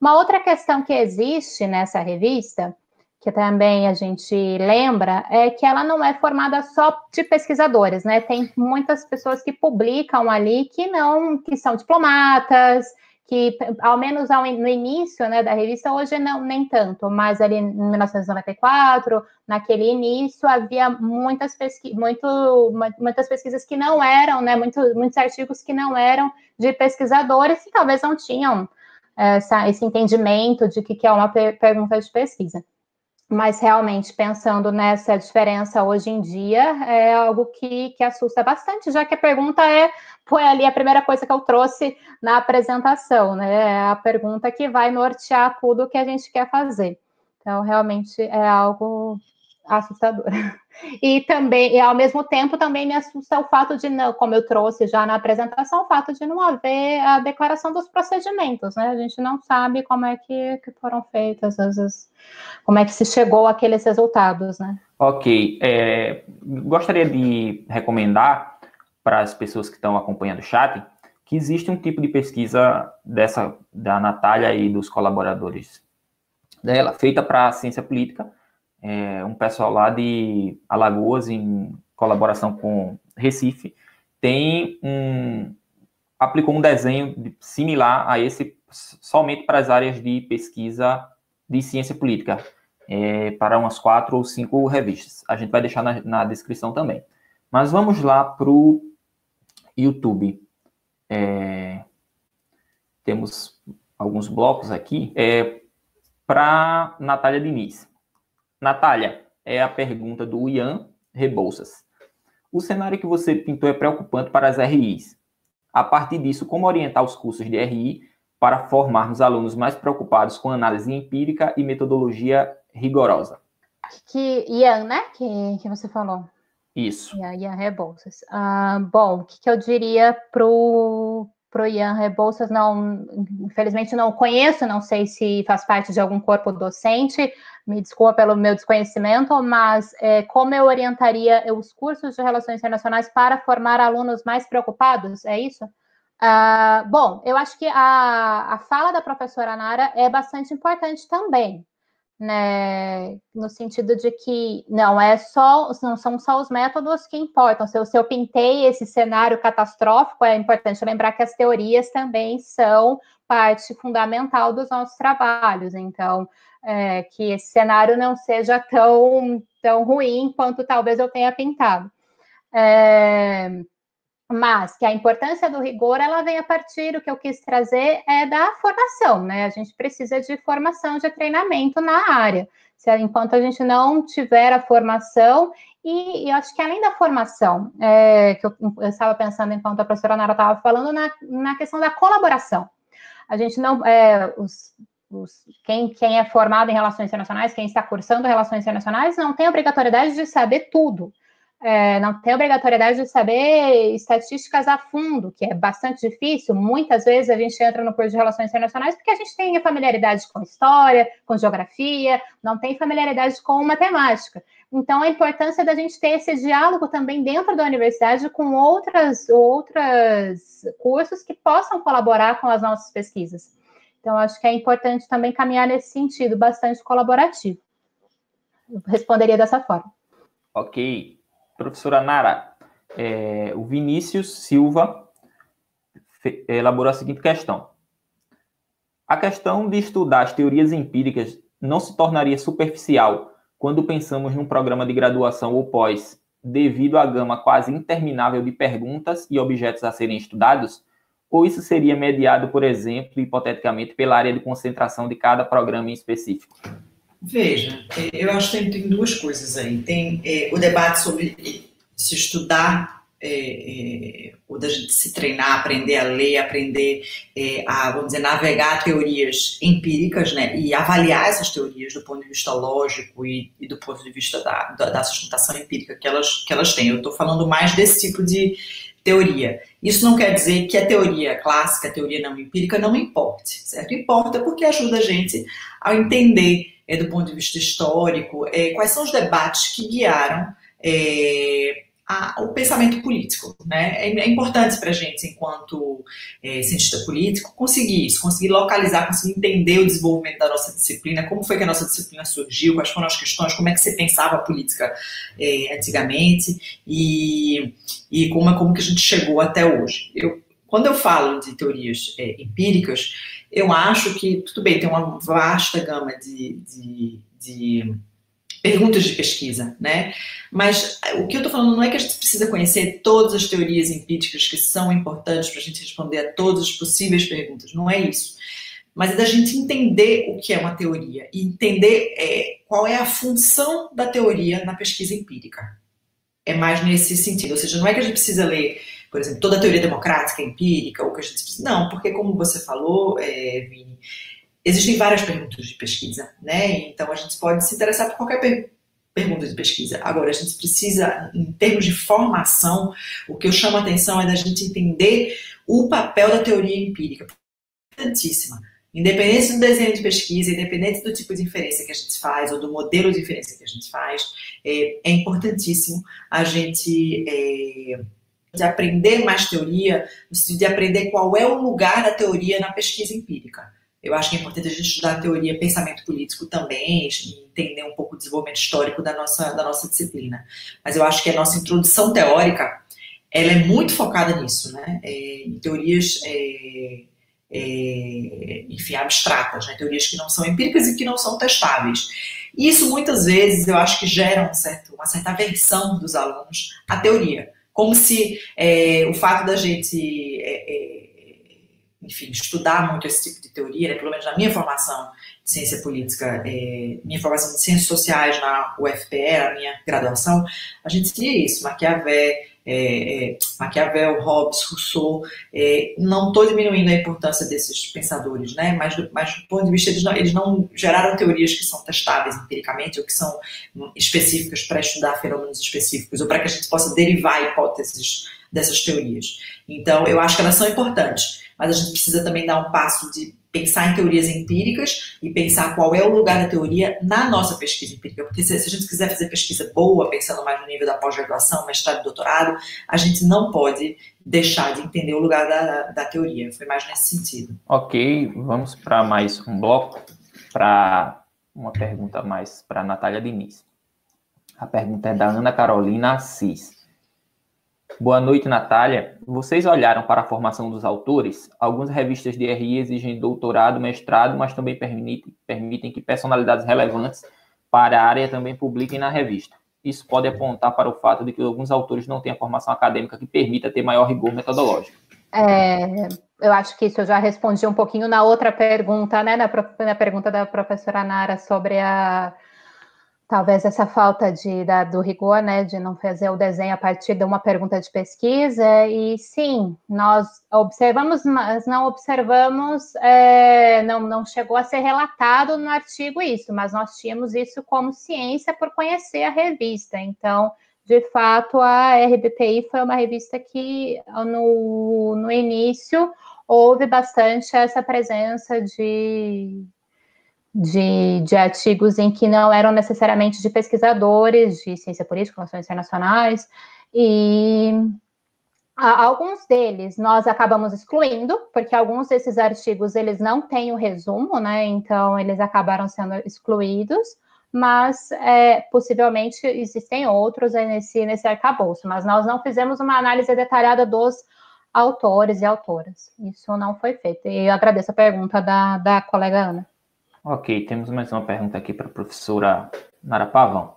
Speaker 3: Uma outra questão que existe nessa revista que também a gente lembra, é que ela não é formada só de pesquisadores, né? Tem muitas pessoas que publicam ali que não, que são diplomatas, que, ao menos ao, no início né, da revista, hoje não nem tanto, mas ali em 1994, naquele início, havia muitas, pesqui muito, muitas pesquisas que não eram, né, muito, muitos artigos que não eram de pesquisadores e talvez não tinham essa, esse entendimento de que, que é uma per pergunta de pesquisa. Mas realmente, pensando nessa diferença hoje em dia, é algo que, que assusta bastante, já que a pergunta é, foi ali a primeira coisa que eu trouxe na apresentação, né? É a pergunta que vai nortear tudo o que a gente quer fazer. Então, realmente é algo assustador. E também, e ao mesmo tempo, também me assusta o fato de, não, como eu trouxe já na apresentação, o fato de não haver a declaração dos procedimentos, né? A gente não sabe como é que, que foram feitas, às vezes, como é que se chegou àqueles resultados, né?
Speaker 1: Ok. É, gostaria de recomendar para as pessoas que estão acompanhando o chat que existe um tipo de pesquisa dessa da Natália e dos colaboradores dela, feita para a ciência política, é, um pessoal lá de Alagoas, em colaboração com Recife, tem um aplicou um desenho similar a esse somente para as áreas de pesquisa de ciência política, é, para umas quatro ou cinco revistas. A gente vai deixar na, na descrição também. Mas vamos lá para o YouTube. É, temos alguns blocos aqui. É, para Natália Diniz. Natália, é a pergunta do Ian Rebouças. O cenário que você pintou é preocupante para as RIs. A partir disso, como orientar os cursos de RI para formarmos alunos mais preocupados com análise empírica e metodologia rigorosa?
Speaker 3: Que Ian, né? Que, que você falou.
Speaker 1: Isso.
Speaker 3: Ian, Ian Rebouças. Ah, bom, o que, que eu diria para o para o Ian Rebouças, não, infelizmente não conheço, não sei se faz parte de algum corpo docente, me desculpa pelo meu desconhecimento, mas é, como eu orientaria os cursos de relações internacionais para formar alunos mais preocupados, é isso? Uh, bom, eu acho que a, a fala da professora Nara é bastante importante também, né, no sentido de que não é só, não são só os métodos que importam. Se eu, se eu pintei esse cenário catastrófico, é importante lembrar que as teorias também são parte fundamental dos nossos trabalhos. Então, é, que esse cenário não seja tão, tão ruim quanto talvez eu tenha pintado. É, mas que a importância do rigor ela vem a partir do que eu quis trazer é da formação, né? A gente precisa de formação, de treinamento na área. Se, enquanto a gente não tiver a formação, e, e eu acho que além da formação, é, que eu, eu, estava pensando enquanto a professora Nara estava falando, na, na questão da colaboração. A gente não. É, os, os, quem, quem é formado em relações internacionais, quem está cursando relações internacionais, não tem obrigatoriedade de saber tudo é, não tem obrigatoriedade de saber estatísticas a fundo, que é bastante difícil. Muitas vezes a gente entra no curso de relações internacionais porque a gente tem familiaridade com história, com geografia, não tem familiaridade com matemática. Então, a importância da gente ter esse diálogo também dentro da universidade com outras, outras cursos que possam colaborar com as nossas pesquisas. Então, acho que é importante também caminhar nesse sentido, bastante colaborativo. Eu responderia dessa forma.
Speaker 1: Ok. Professora Nara, é, o Vinícius Silva elaborou a seguinte questão. A questão de estudar as teorias empíricas não se tornaria superficial quando pensamos num programa de graduação ou pós, devido à gama quase interminável de perguntas e objetos a serem estudados? Ou isso seria mediado, por exemplo, hipoteticamente, pela área de concentração de cada programa em específico?
Speaker 2: Veja, é, eu acho que tem, duas coisas aí. Tem é, o debate sobre se estudar, é, é, ou da gente se treinar, aprender a ler, aprender a, vamos dizer, navegar teorias empíricas, né, e avaliar essas teorias do ponto de vista lógico e, e do ponto de vista da, da, da, sustentação empírica que elas, que elas têm. Eu estou falando mais desse tipo de teoria. Isso não quer dizer que a teoria clássica, a teoria não empírica, não importe, certo? Importa porque ajuda a gente a entender é, do ponto de vista histórico, é, quais são os debates que guiaram é, a, o pensamento político. Né? É, é importante para a gente, enquanto é, cientista político, conseguir isso, conseguir localizar, conseguir entender o desenvolvimento da nossa disciplina, como foi que a nossa disciplina surgiu, quais foram as questões, como é que você pensava a política é, antigamente e, e como, como que a gente chegou até hoje. Eu, quando eu falo de teorias empíricas, eu acho que, tudo bem, tem uma vasta gama de, de, de perguntas de pesquisa, né? Mas o que eu estou falando não é que a gente precisa conhecer todas as teorias empíricas que são importantes para a gente responder a todas as possíveis perguntas, não é isso. Mas é da gente entender o que é uma teoria e entender é, qual é a função da teoria na pesquisa empírica. É mais nesse sentido, ou seja, não é que a gente precisa ler, por exemplo, toda a teoria democrática empírica, ou que a gente precisa. Não, porque como você falou, é, Vini, existem várias perguntas de pesquisa, né? Então a gente pode se interessar por qualquer per pergunta de pesquisa. Agora, a gente precisa, em termos de formação, o que eu chamo a atenção é da gente entender o papel da teoria empírica. Importantíssima. Independente do desenho de pesquisa, independente do tipo de inferência que a gente faz ou do modelo de inferência que a gente faz, é, é importantíssimo a gente é, de aprender mais teoria, no sentido de aprender qual é o lugar da teoria na pesquisa empírica. Eu acho que é importante a gente estudar a teoria pensamento político também, entender um pouco o desenvolvimento histórico da nossa, da nossa disciplina. Mas eu acho que a nossa introdução teórica, ela é muito focada nisso, né? É, em teorias, é, é, enfim, abstratas, né? teorias que não são empíricas e que não são testáveis. Isso, muitas vezes, eu acho que gera um certo, uma certa aversão dos alunos à teoria. Como se é, o fato da gente é, é, enfim, estudar muito esse tipo de teoria, né, pelo menos na minha formação de ciência política, é, minha formação de ciências sociais na UFPE, a minha graduação, a gente tinha isso, Maquiavel, é, é, Maquiavel, Hobbes, Rousseau, é, não estou diminuindo a importância desses pensadores, né, mas, do, mas do ponto de vista, eles não, eles não geraram teorias que são testáveis empiricamente ou que são específicas para estudar fenômenos específicos ou para que a gente possa derivar hipóteses dessas teorias. Então, eu acho que elas são importantes mas a gente precisa também dar um passo de pensar em teorias empíricas e pensar qual é o lugar da teoria na nossa pesquisa empírica. Porque se, se a gente quiser fazer pesquisa boa, pensando mais no nível da pós-graduação, mestrado e doutorado, a gente não pode deixar de entender o lugar da, da teoria. Foi mais nesse sentido.
Speaker 1: Ok, vamos para mais um bloco, para uma pergunta mais para a Natália Diniz. A pergunta é da Ana Carolina Assis. Boa noite, Natália. Vocês olharam para a formação dos autores? Algumas revistas de RI exigem doutorado, mestrado, mas também permitem, permitem que personalidades relevantes para a área também publiquem na revista. Isso pode apontar para o fato de que alguns autores não têm a formação acadêmica que permita ter maior rigor metodológico.
Speaker 3: É, eu acho que isso eu já respondi um pouquinho na outra pergunta, né? Na, na pergunta da professora Nara sobre a talvez essa falta de, da, do rigor, né, de não fazer o desenho a partir de uma pergunta de pesquisa, e sim, nós observamos, mas não observamos, é, não, não chegou a ser relatado no artigo isso, mas nós tínhamos isso como ciência por conhecer a revista, então, de fato, a RBPI foi uma revista que, no, no início, houve bastante essa presença de de, de artigos em que não eram necessariamente de pesquisadores de ciência política, relações internacionais, e alguns deles nós acabamos excluindo, porque alguns desses artigos eles não têm o resumo, né? Então eles acabaram sendo excluídos, mas é, possivelmente existem outros nesse, nesse arcabouço, mas nós não fizemos uma análise detalhada dos autores e autoras. Isso não foi feito. E eu agradeço a pergunta da, da colega Ana.
Speaker 1: Ok, temos mais uma pergunta aqui para a professora Nara Pavão,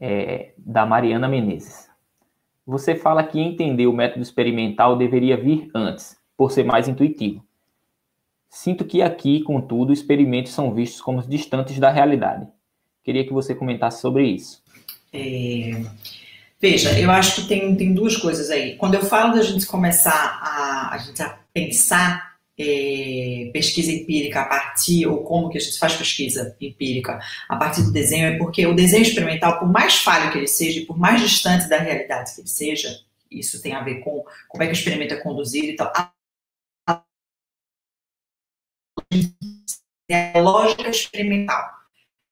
Speaker 1: é, da Mariana Menezes. Você fala que entender o método experimental deveria vir antes, por ser mais intuitivo. Sinto que aqui, contudo, experimentos são vistos como distantes da realidade. Queria que você comentasse sobre isso.
Speaker 2: É... Veja, eu acho que tem, tem duas coisas aí. Quando eu falo da gente começar a, a, gente a pensar é, pesquisa empírica a partir, ou como que a gente faz pesquisa empírica a partir do desenho, é porque o desenho experimental, por mais falho que ele seja, e por mais distante da realidade que ele seja, isso tem a ver com como é que o experimento é conduzido e tal, a, lógica experimental.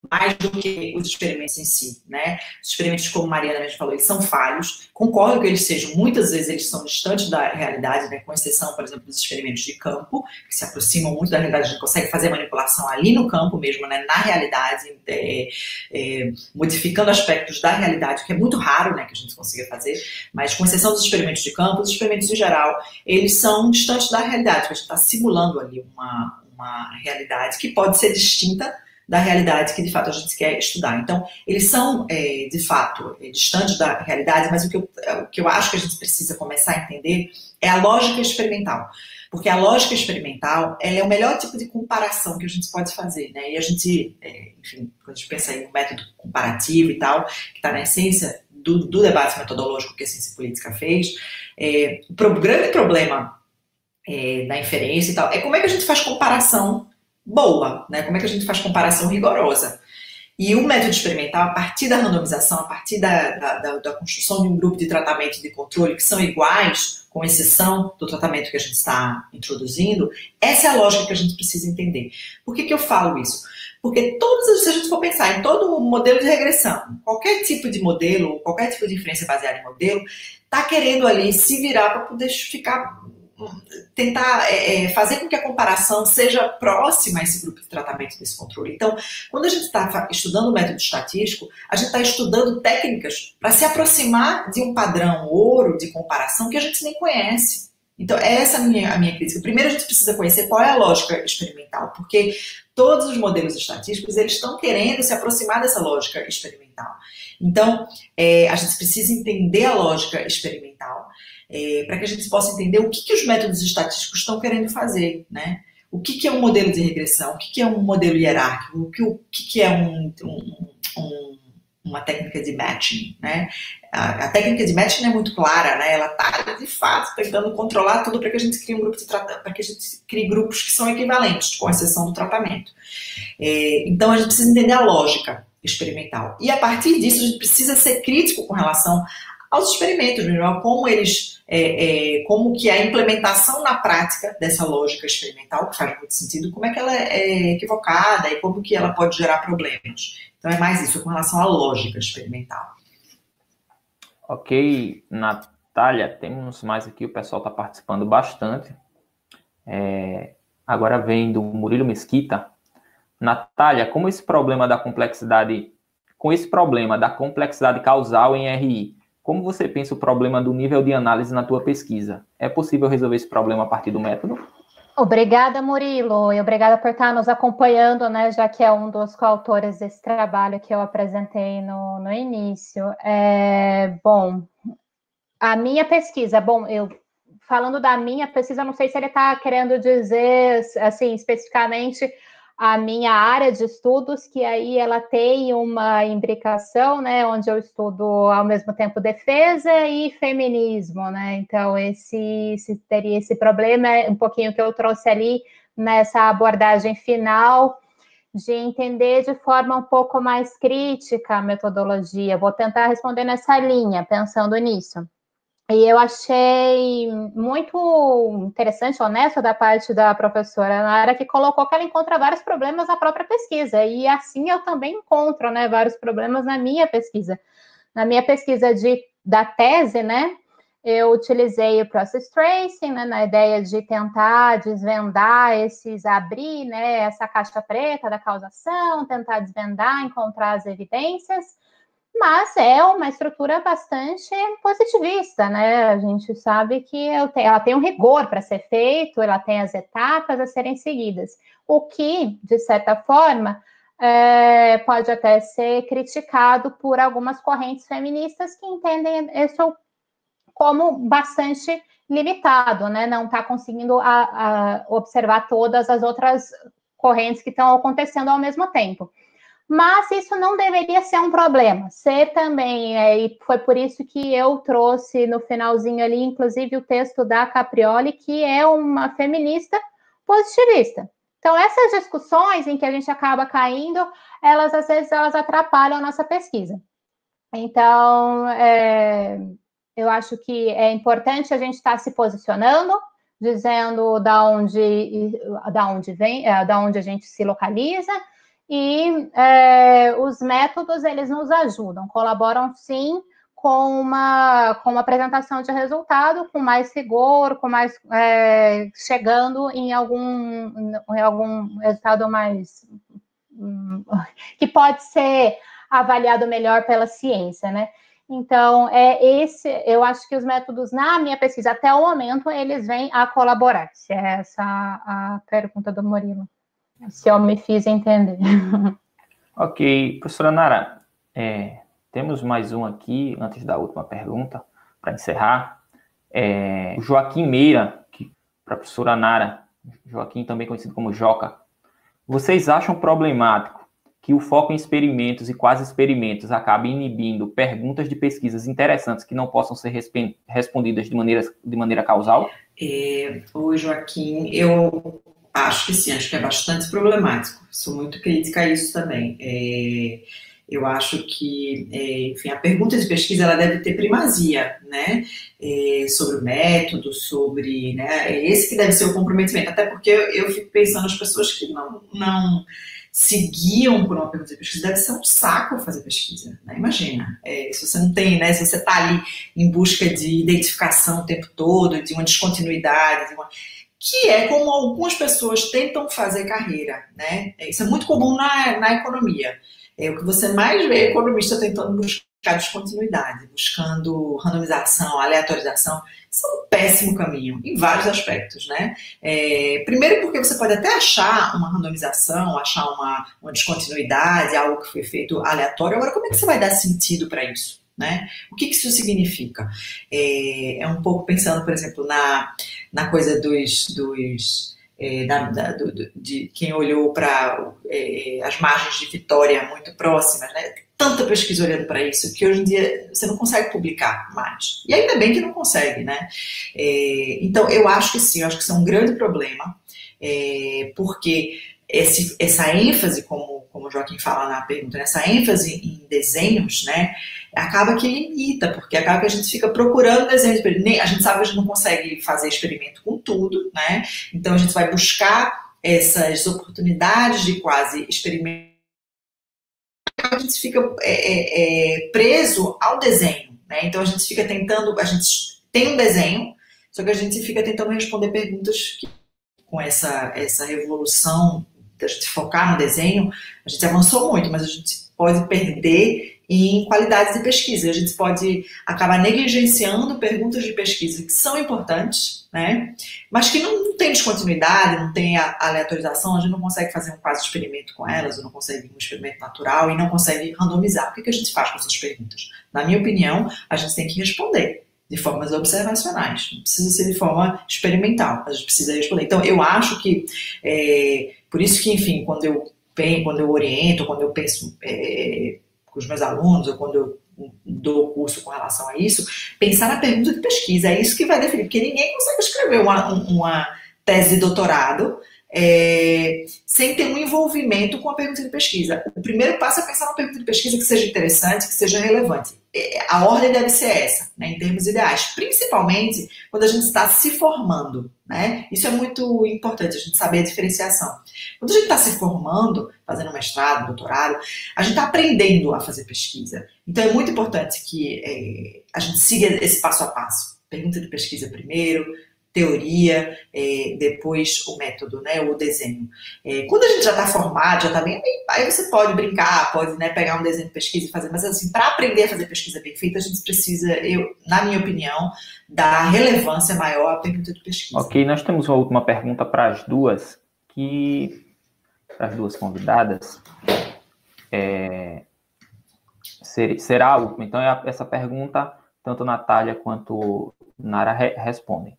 Speaker 2: Mais do que os experimentos em si, né? Os experimentos, como Mariana mesmo falou, eles são falhos. Concordo que eles sejam, muitas vezes eles são distantes da realidade, né? Com exceção, por exemplo, dos experimentos de campo, que se aproximam muito da realidade, a gente consegue fazer manipulação ali no campo mesmo, né? Na realidade, é, é, modificando aspectos da realidade, que é muito raro, né? Que a gente consiga fazer, mas com exceção dos experimentos de campo, os experimentos em geral, eles são distantes da realidade, porque a gente está simulando ali uma, uma realidade que pode ser distinta da realidade que de fato a gente quer estudar. Então, eles são é, de fato é, distantes da realidade, mas o que, eu, o que eu acho que a gente precisa começar a entender é a lógica experimental. Porque a lógica experimental é o melhor tipo de comparação que a gente pode fazer. Né? E a gente, é, enfim, quando a gente pensa em um método comparativo e tal, que está na essência do, do, debate metodológico que a ciência política fez, é, o pro, grande problema é, da inferência e tal é como é que a gente faz comparação boa, né? Como é que a gente faz comparação rigorosa? E o método experimental, a partir da randomização, a partir da, da, da, da construção de um grupo de tratamento e de controle que são iguais, com exceção do tratamento que a gente está introduzindo, essa é a lógica que a gente precisa entender. Por que, que eu falo isso? Porque todos, se a gente for pensar em todo modelo de regressão, qualquer tipo de modelo, qualquer tipo de inferência baseada em modelo, está querendo ali se virar para poder ficar tentar é, é, fazer com que a comparação seja próxima a esse grupo de tratamento desse controle. Então, quando a gente está estudando o método estatístico, a gente está estudando técnicas para se aproximar de um padrão ouro de comparação que a gente nem conhece. Então, essa é a minha, a minha crítica. Primeiro, a gente precisa conhecer qual é a lógica experimental, porque todos os modelos estatísticos eles estão querendo se aproximar dessa lógica experimental. Então, é, a gente precisa entender a lógica experimental é, para que a gente possa entender o que, que os métodos estatísticos estão querendo fazer, né? O que, que é um modelo de regressão? O que, que é um modelo hierárquico? O que, o que, que é um, um, um, uma técnica de matching, né? A, a, técnica de matching é muito clara, né? Ela está, de fato, tentando controlar tudo para que a gente crie um grupo de para que a gente crie grupos que são equivalentes, com exceção do tratamento. É, então, a gente precisa entender a lógica experimental. E, a partir disso, a gente precisa ser crítico com relação aos experimentos, mesmo, como eles, é, é, como que a implementação na prática dessa lógica experimental, que faz muito sentido, como é que ela é equivocada e como que ela pode gerar problemas. Então é mais isso com relação à lógica experimental.
Speaker 1: Ok, Natália, temos mais aqui, o pessoal está participando bastante. É, agora vem do Murilo Mesquita. Natália, como esse problema da complexidade, com esse problema da complexidade causal em RI, como você pensa o problema do nível de análise na tua pesquisa? É possível resolver esse problema a partir do método?
Speaker 3: Obrigada, Murilo, e obrigada por estar nos acompanhando, né, já que é um dos coautores desse trabalho que eu apresentei no, no início. É, bom, a minha pesquisa, bom, eu falando da minha pesquisa, não sei se ele está querendo dizer, assim, especificamente a minha área de estudos, que aí ela tem uma imbricação, né, onde eu estudo ao mesmo tempo defesa e feminismo, né? Então esse, esse teria esse problema é um pouquinho que eu trouxe ali nessa abordagem final de entender de forma um pouco mais crítica a metodologia. Vou tentar responder nessa linha, pensando nisso. E eu achei muito interessante, honesto da parte da professora Nara, que colocou que ela encontra vários problemas na própria pesquisa. E assim eu também encontro né, vários problemas na minha pesquisa. Na minha pesquisa de, da tese, né, eu utilizei o process tracing, né, na ideia de tentar desvendar esses, abrir né, essa caixa preta da causação, tentar desvendar, encontrar as evidências mas é uma estrutura bastante positivista, né? A gente sabe que ela tem um rigor para ser feito, ela tem as etapas a serem seguidas, o que, de certa forma, é, pode até ser criticado por algumas correntes feministas que entendem isso como bastante limitado, né? Não está conseguindo a, a observar todas as outras correntes que estão acontecendo ao mesmo tempo mas isso não deveria ser um problema. Ser também, é, e foi por isso que eu trouxe no finalzinho ali, inclusive, o texto da Caprioli, que é uma feminista positivista. Então, essas discussões em que a gente acaba caindo, elas às vezes elas atrapalham a nossa pesquisa. Então, é, eu acho que é importante a gente estar se posicionando, dizendo da onde, da onde vem, é, da onde a gente se localiza, e é, os métodos eles nos ajudam, colaboram sim com uma, com uma apresentação de resultado com mais rigor, com mais é, chegando em algum, em algum resultado mais hum, que pode ser avaliado melhor pela ciência, né? Então, é esse, eu acho que os métodos, na minha pesquisa, até o momento, eles vêm a colaborar. Se é essa a pergunta do Murilo. Se eu me fiz entender.
Speaker 1: Ok, professora Nara, é, temos mais um aqui, antes da última pergunta, para encerrar. É, Joaquim Meira, que, para a professora Nara, Joaquim também conhecido como Joca, vocês acham problemático que o foco em experimentos e quase experimentos acabe inibindo perguntas de pesquisas interessantes que não possam ser respondidas de maneira, de maneira causal?
Speaker 2: É, oi, Joaquim. Eu acho que sim, acho que é bastante problemático. Sou muito crítica a isso também. É, eu acho que, é, enfim, a pergunta de pesquisa ela deve ter primazia, né, é, sobre o método, sobre, né, é esse que deve ser o comprometimento, até porque eu, eu fico pensando nas pessoas que não, não seguiam por uma pergunta de pesquisa, deve ser um saco fazer pesquisa, né? Imagina, é, se você não tem, né, se você está ali em busca de identificação o tempo todo, de uma descontinuidade, de uma... que é como algumas pessoas tentam fazer carreira, né? Isso é muito comum na, na economia. É o que você mais vê economista tentando buscar descontinuidade, buscando randomização, aleatorização isso é um péssimo caminho, em vários aspectos, né? É, primeiro porque você pode até achar uma randomização, achar uma, uma descontinuidade, algo que foi feito aleatório. Agora, como é que você vai dar sentido para isso? Né? O que, que isso significa? É, é, um pouco pensando, por exemplo, na, na coisa dos, dos é, da, da, do, de quem olhou para é, as margens de Vitória muito próximas, né? tanta pesquisa olhando para isso que hoje em dia você não consegue publicar mais. E ainda bem que não consegue, né? É, então, eu acho que sim, eu acho que isso é um grande problema, é, porque esse, essa ênfase, como, como o Joaquim fala na pergunta, essa ênfase em desenhos, né, acaba que limita, porque acaba que a gente fica procurando desenhos, a gente sabe que a gente não consegue fazer experimento com tudo, né, então a gente vai buscar essas oportunidades de quase experimento a gente fica é, é, é, preso ao desenho, né? Então a gente fica tentando, a gente tem um desenho, só que a gente fica tentando responder perguntas que, com essa, essa revolução da gente focar no desenho, a gente avançou muito, mas a gente pode perder em qualidades de pesquisa. A gente pode acabar negligenciando perguntas de pesquisa que são importantes, né? mas que não tem descontinuidade, não tem a aleatorização, a gente não consegue fazer um quase experimento com elas, ou não consegue um experimento natural e não consegue randomizar. O que, que a gente faz com essas perguntas? Na minha opinião, a gente tem que responder de formas observacionais, não precisa ser de forma experimental, a gente precisa responder. Então, eu acho que, é, por isso que, enfim, quando eu, quando eu oriento, quando eu penso é, com os meus alunos, ou quando eu dou curso com relação a isso, pensar na pergunta de pesquisa. É isso que vai definir, porque ninguém consegue escrever uma, uma tese de doutorado é, sem ter um envolvimento com a pergunta de pesquisa. O primeiro passo é pensar numa pergunta de pesquisa que seja interessante, que seja relevante. É, a ordem deve ser essa, né, em termos ideais, principalmente quando a gente está se formando. Né? Isso é muito importante, a gente saber a diferenciação. Quando a gente está se formando, fazendo mestrado, doutorado, a gente está aprendendo a fazer pesquisa. Então é muito importante que é, a gente siga esse passo a passo. Pergunta de pesquisa primeiro, teoria, é, depois o método, né, o desenho. É, quando a gente já está formado, já está bem, aí você pode brincar, pode né, pegar um desenho de pesquisa e fazer, mas assim, para aprender a fazer pesquisa bem feita, a gente precisa, eu, na minha opinião, dar relevância maior à pergunta de pesquisa.
Speaker 1: Ok, nós temos uma última pergunta para as duas, que para as duas convidadas, é, ser, será. Então, é essa pergunta, tanto Natália quanto Nara re, respondem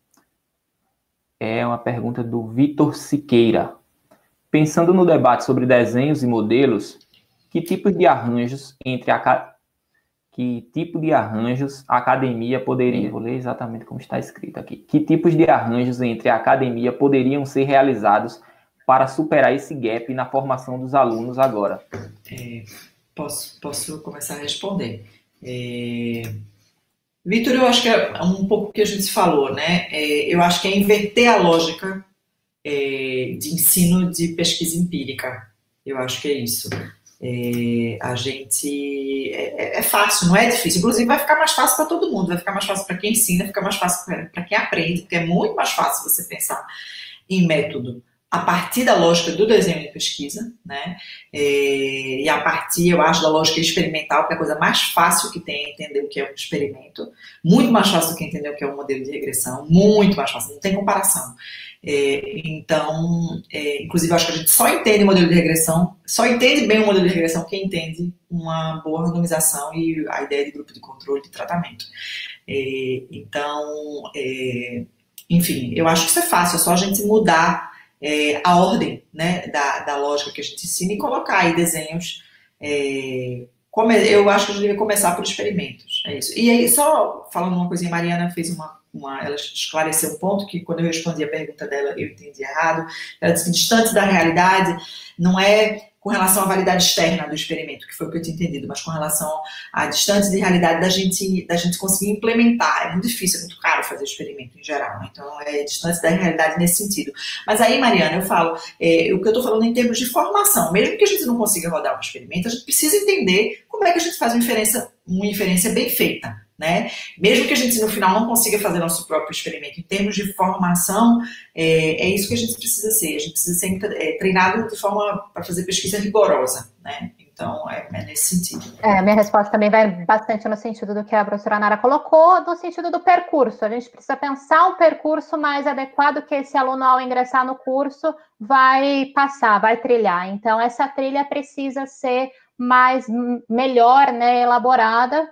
Speaker 1: é uma pergunta do Vitor Siqueira. Pensando no debate sobre desenhos e modelos, que tipo de arranjos entre a que tipo de arranjos a academia poderia, vou ler exatamente como está escrito aqui. Que tipos de arranjos entre a academia poderiam ser realizados para superar esse gap na formação dos alunos agora?
Speaker 2: É, posso, posso começar a responder. É, Vitor, eu acho que é um pouco o que a gente falou, né? É, eu acho que é inverter a lógica é, de ensino de pesquisa empírica. Eu acho que é isso. É, a gente. É, é, fácil, não é difícil. Inclusive, vai ficar mais fácil para todo mundo, vai ficar mais fácil para quem ensina, ficar mais fácil para quem aprende, porque é muito mais fácil você pensar em método a partir da lógica do desenho de pesquisa, né? É, e a partir, eu acho, da lógica experimental, que é a coisa mais fácil que tem entender o que é um experimento, muito mais fácil do que entender o que é um modelo de regressão, muito mais fácil, não tem comparação. É, então, é, inclusive, eu acho que a gente só entende o modelo de regressão, só entende bem o modelo de regressão quem entende uma boa randomização e a ideia de grupo de controle de tratamento. Então, enfim, eu acho que isso é fácil, é só a gente mudar é, a ordem né, da, da lógica que a gente ensina e colocar aí desenhos. É, eu acho que a gente deve começar por experimentos. É isso. E aí, só falando uma coisinha, Mariana fez uma, uma. Ela esclareceu um ponto que, quando eu respondi a pergunta dela, eu entendi errado. Ela disse que distante da realidade não é com relação à validade externa do experimento, que foi o que eu tinha entendido, mas com relação à distância de realidade da gente, da gente conseguir implementar. É muito difícil, é muito caro fazer experimento em geral, né? então é distante da realidade nesse sentido. Mas aí, Mariana, eu falo, é, o que eu estou falando em termos de formação, mesmo que a gente não consiga rodar um experimento, a gente precisa entender como é que a gente faz uma inferência, uma inferência bem feita né? Mesmo que a gente no final não consiga fazer nosso próprio experimento, em termos de formação, é, é isso que a gente precisa ser. A gente precisa ser é, treinado de forma para fazer pesquisa rigorosa, né? Então, é, é, nesse sentido.
Speaker 3: É, minha resposta também vai bastante no sentido do que a professora Nara colocou, no sentido do percurso. A gente precisa pensar um percurso mais adequado que esse aluno, ao ingressar no curso, vai passar, vai trilhar. Então, essa trilha precisa ser mais melhor, né, elaborada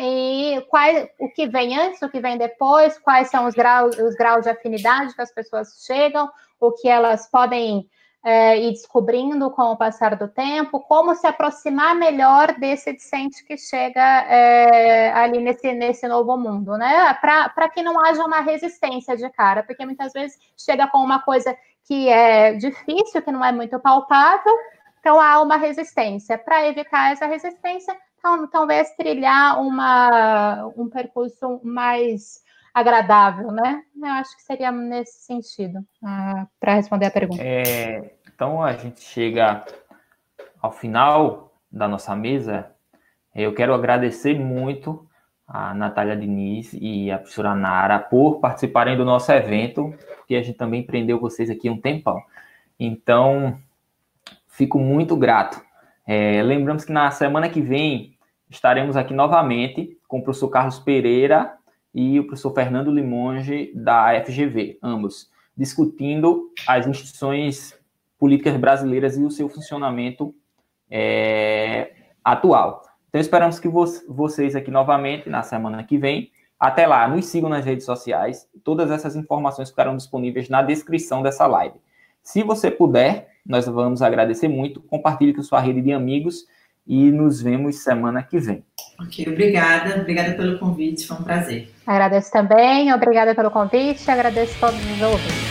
Speaker 3: e quais, o que vem antes, o que vem depois, quais são os graus, os graus de afinidade que as pessoas chegam, o que elas podem é, ir descobrindo com o passar do tempo, como se aproximar melhor desse discente que chega é, ali nesse, nesse novo mundo, né? Para que não haja uma resistência de cara, porque muitas vezes chega com uma coisa que é difícil, que não é muito palpável, então há uma resistência. Para evitar essa resistência, talvez trilhar uma, um percurso mais agradável, né? Eu acho que seria nesse sentido, uh, para responder a pergunta.
Speaker 1: É, então, a gente chega ao final da nossa mesa. Eu quero agradecer muito a Natália Diniz e a professora Nara por participarem do nosso evento, porque a gente também prendeu vocês aqui um tempão. Então, fico muito grato é, lembramos que na semana que vem estaremos aqui novamente com o professor Carlos Pereira e o professor Fernando Limonge, da FGV, ambos, discutindo as instituições políticas brasileiras e o seu funcionamento é, atual. Então, esperamos que vo vocês aqui novamente na semana que vem. Até lá, nos sigam nas redes sociais. Todas essas informações ficarão disponíveis na descrição dessa live. Se você puder, nós vamos agradecer muito. Compartilhe com sua rede de amigos e nos vemos semana que vem.
Speaker 2: Ok, obrigada. Obrigada pelo convite, foi um prazer.
Speaker 3: Agradeço também, obrigada pelo convite, agradeço a todos os ouvintes.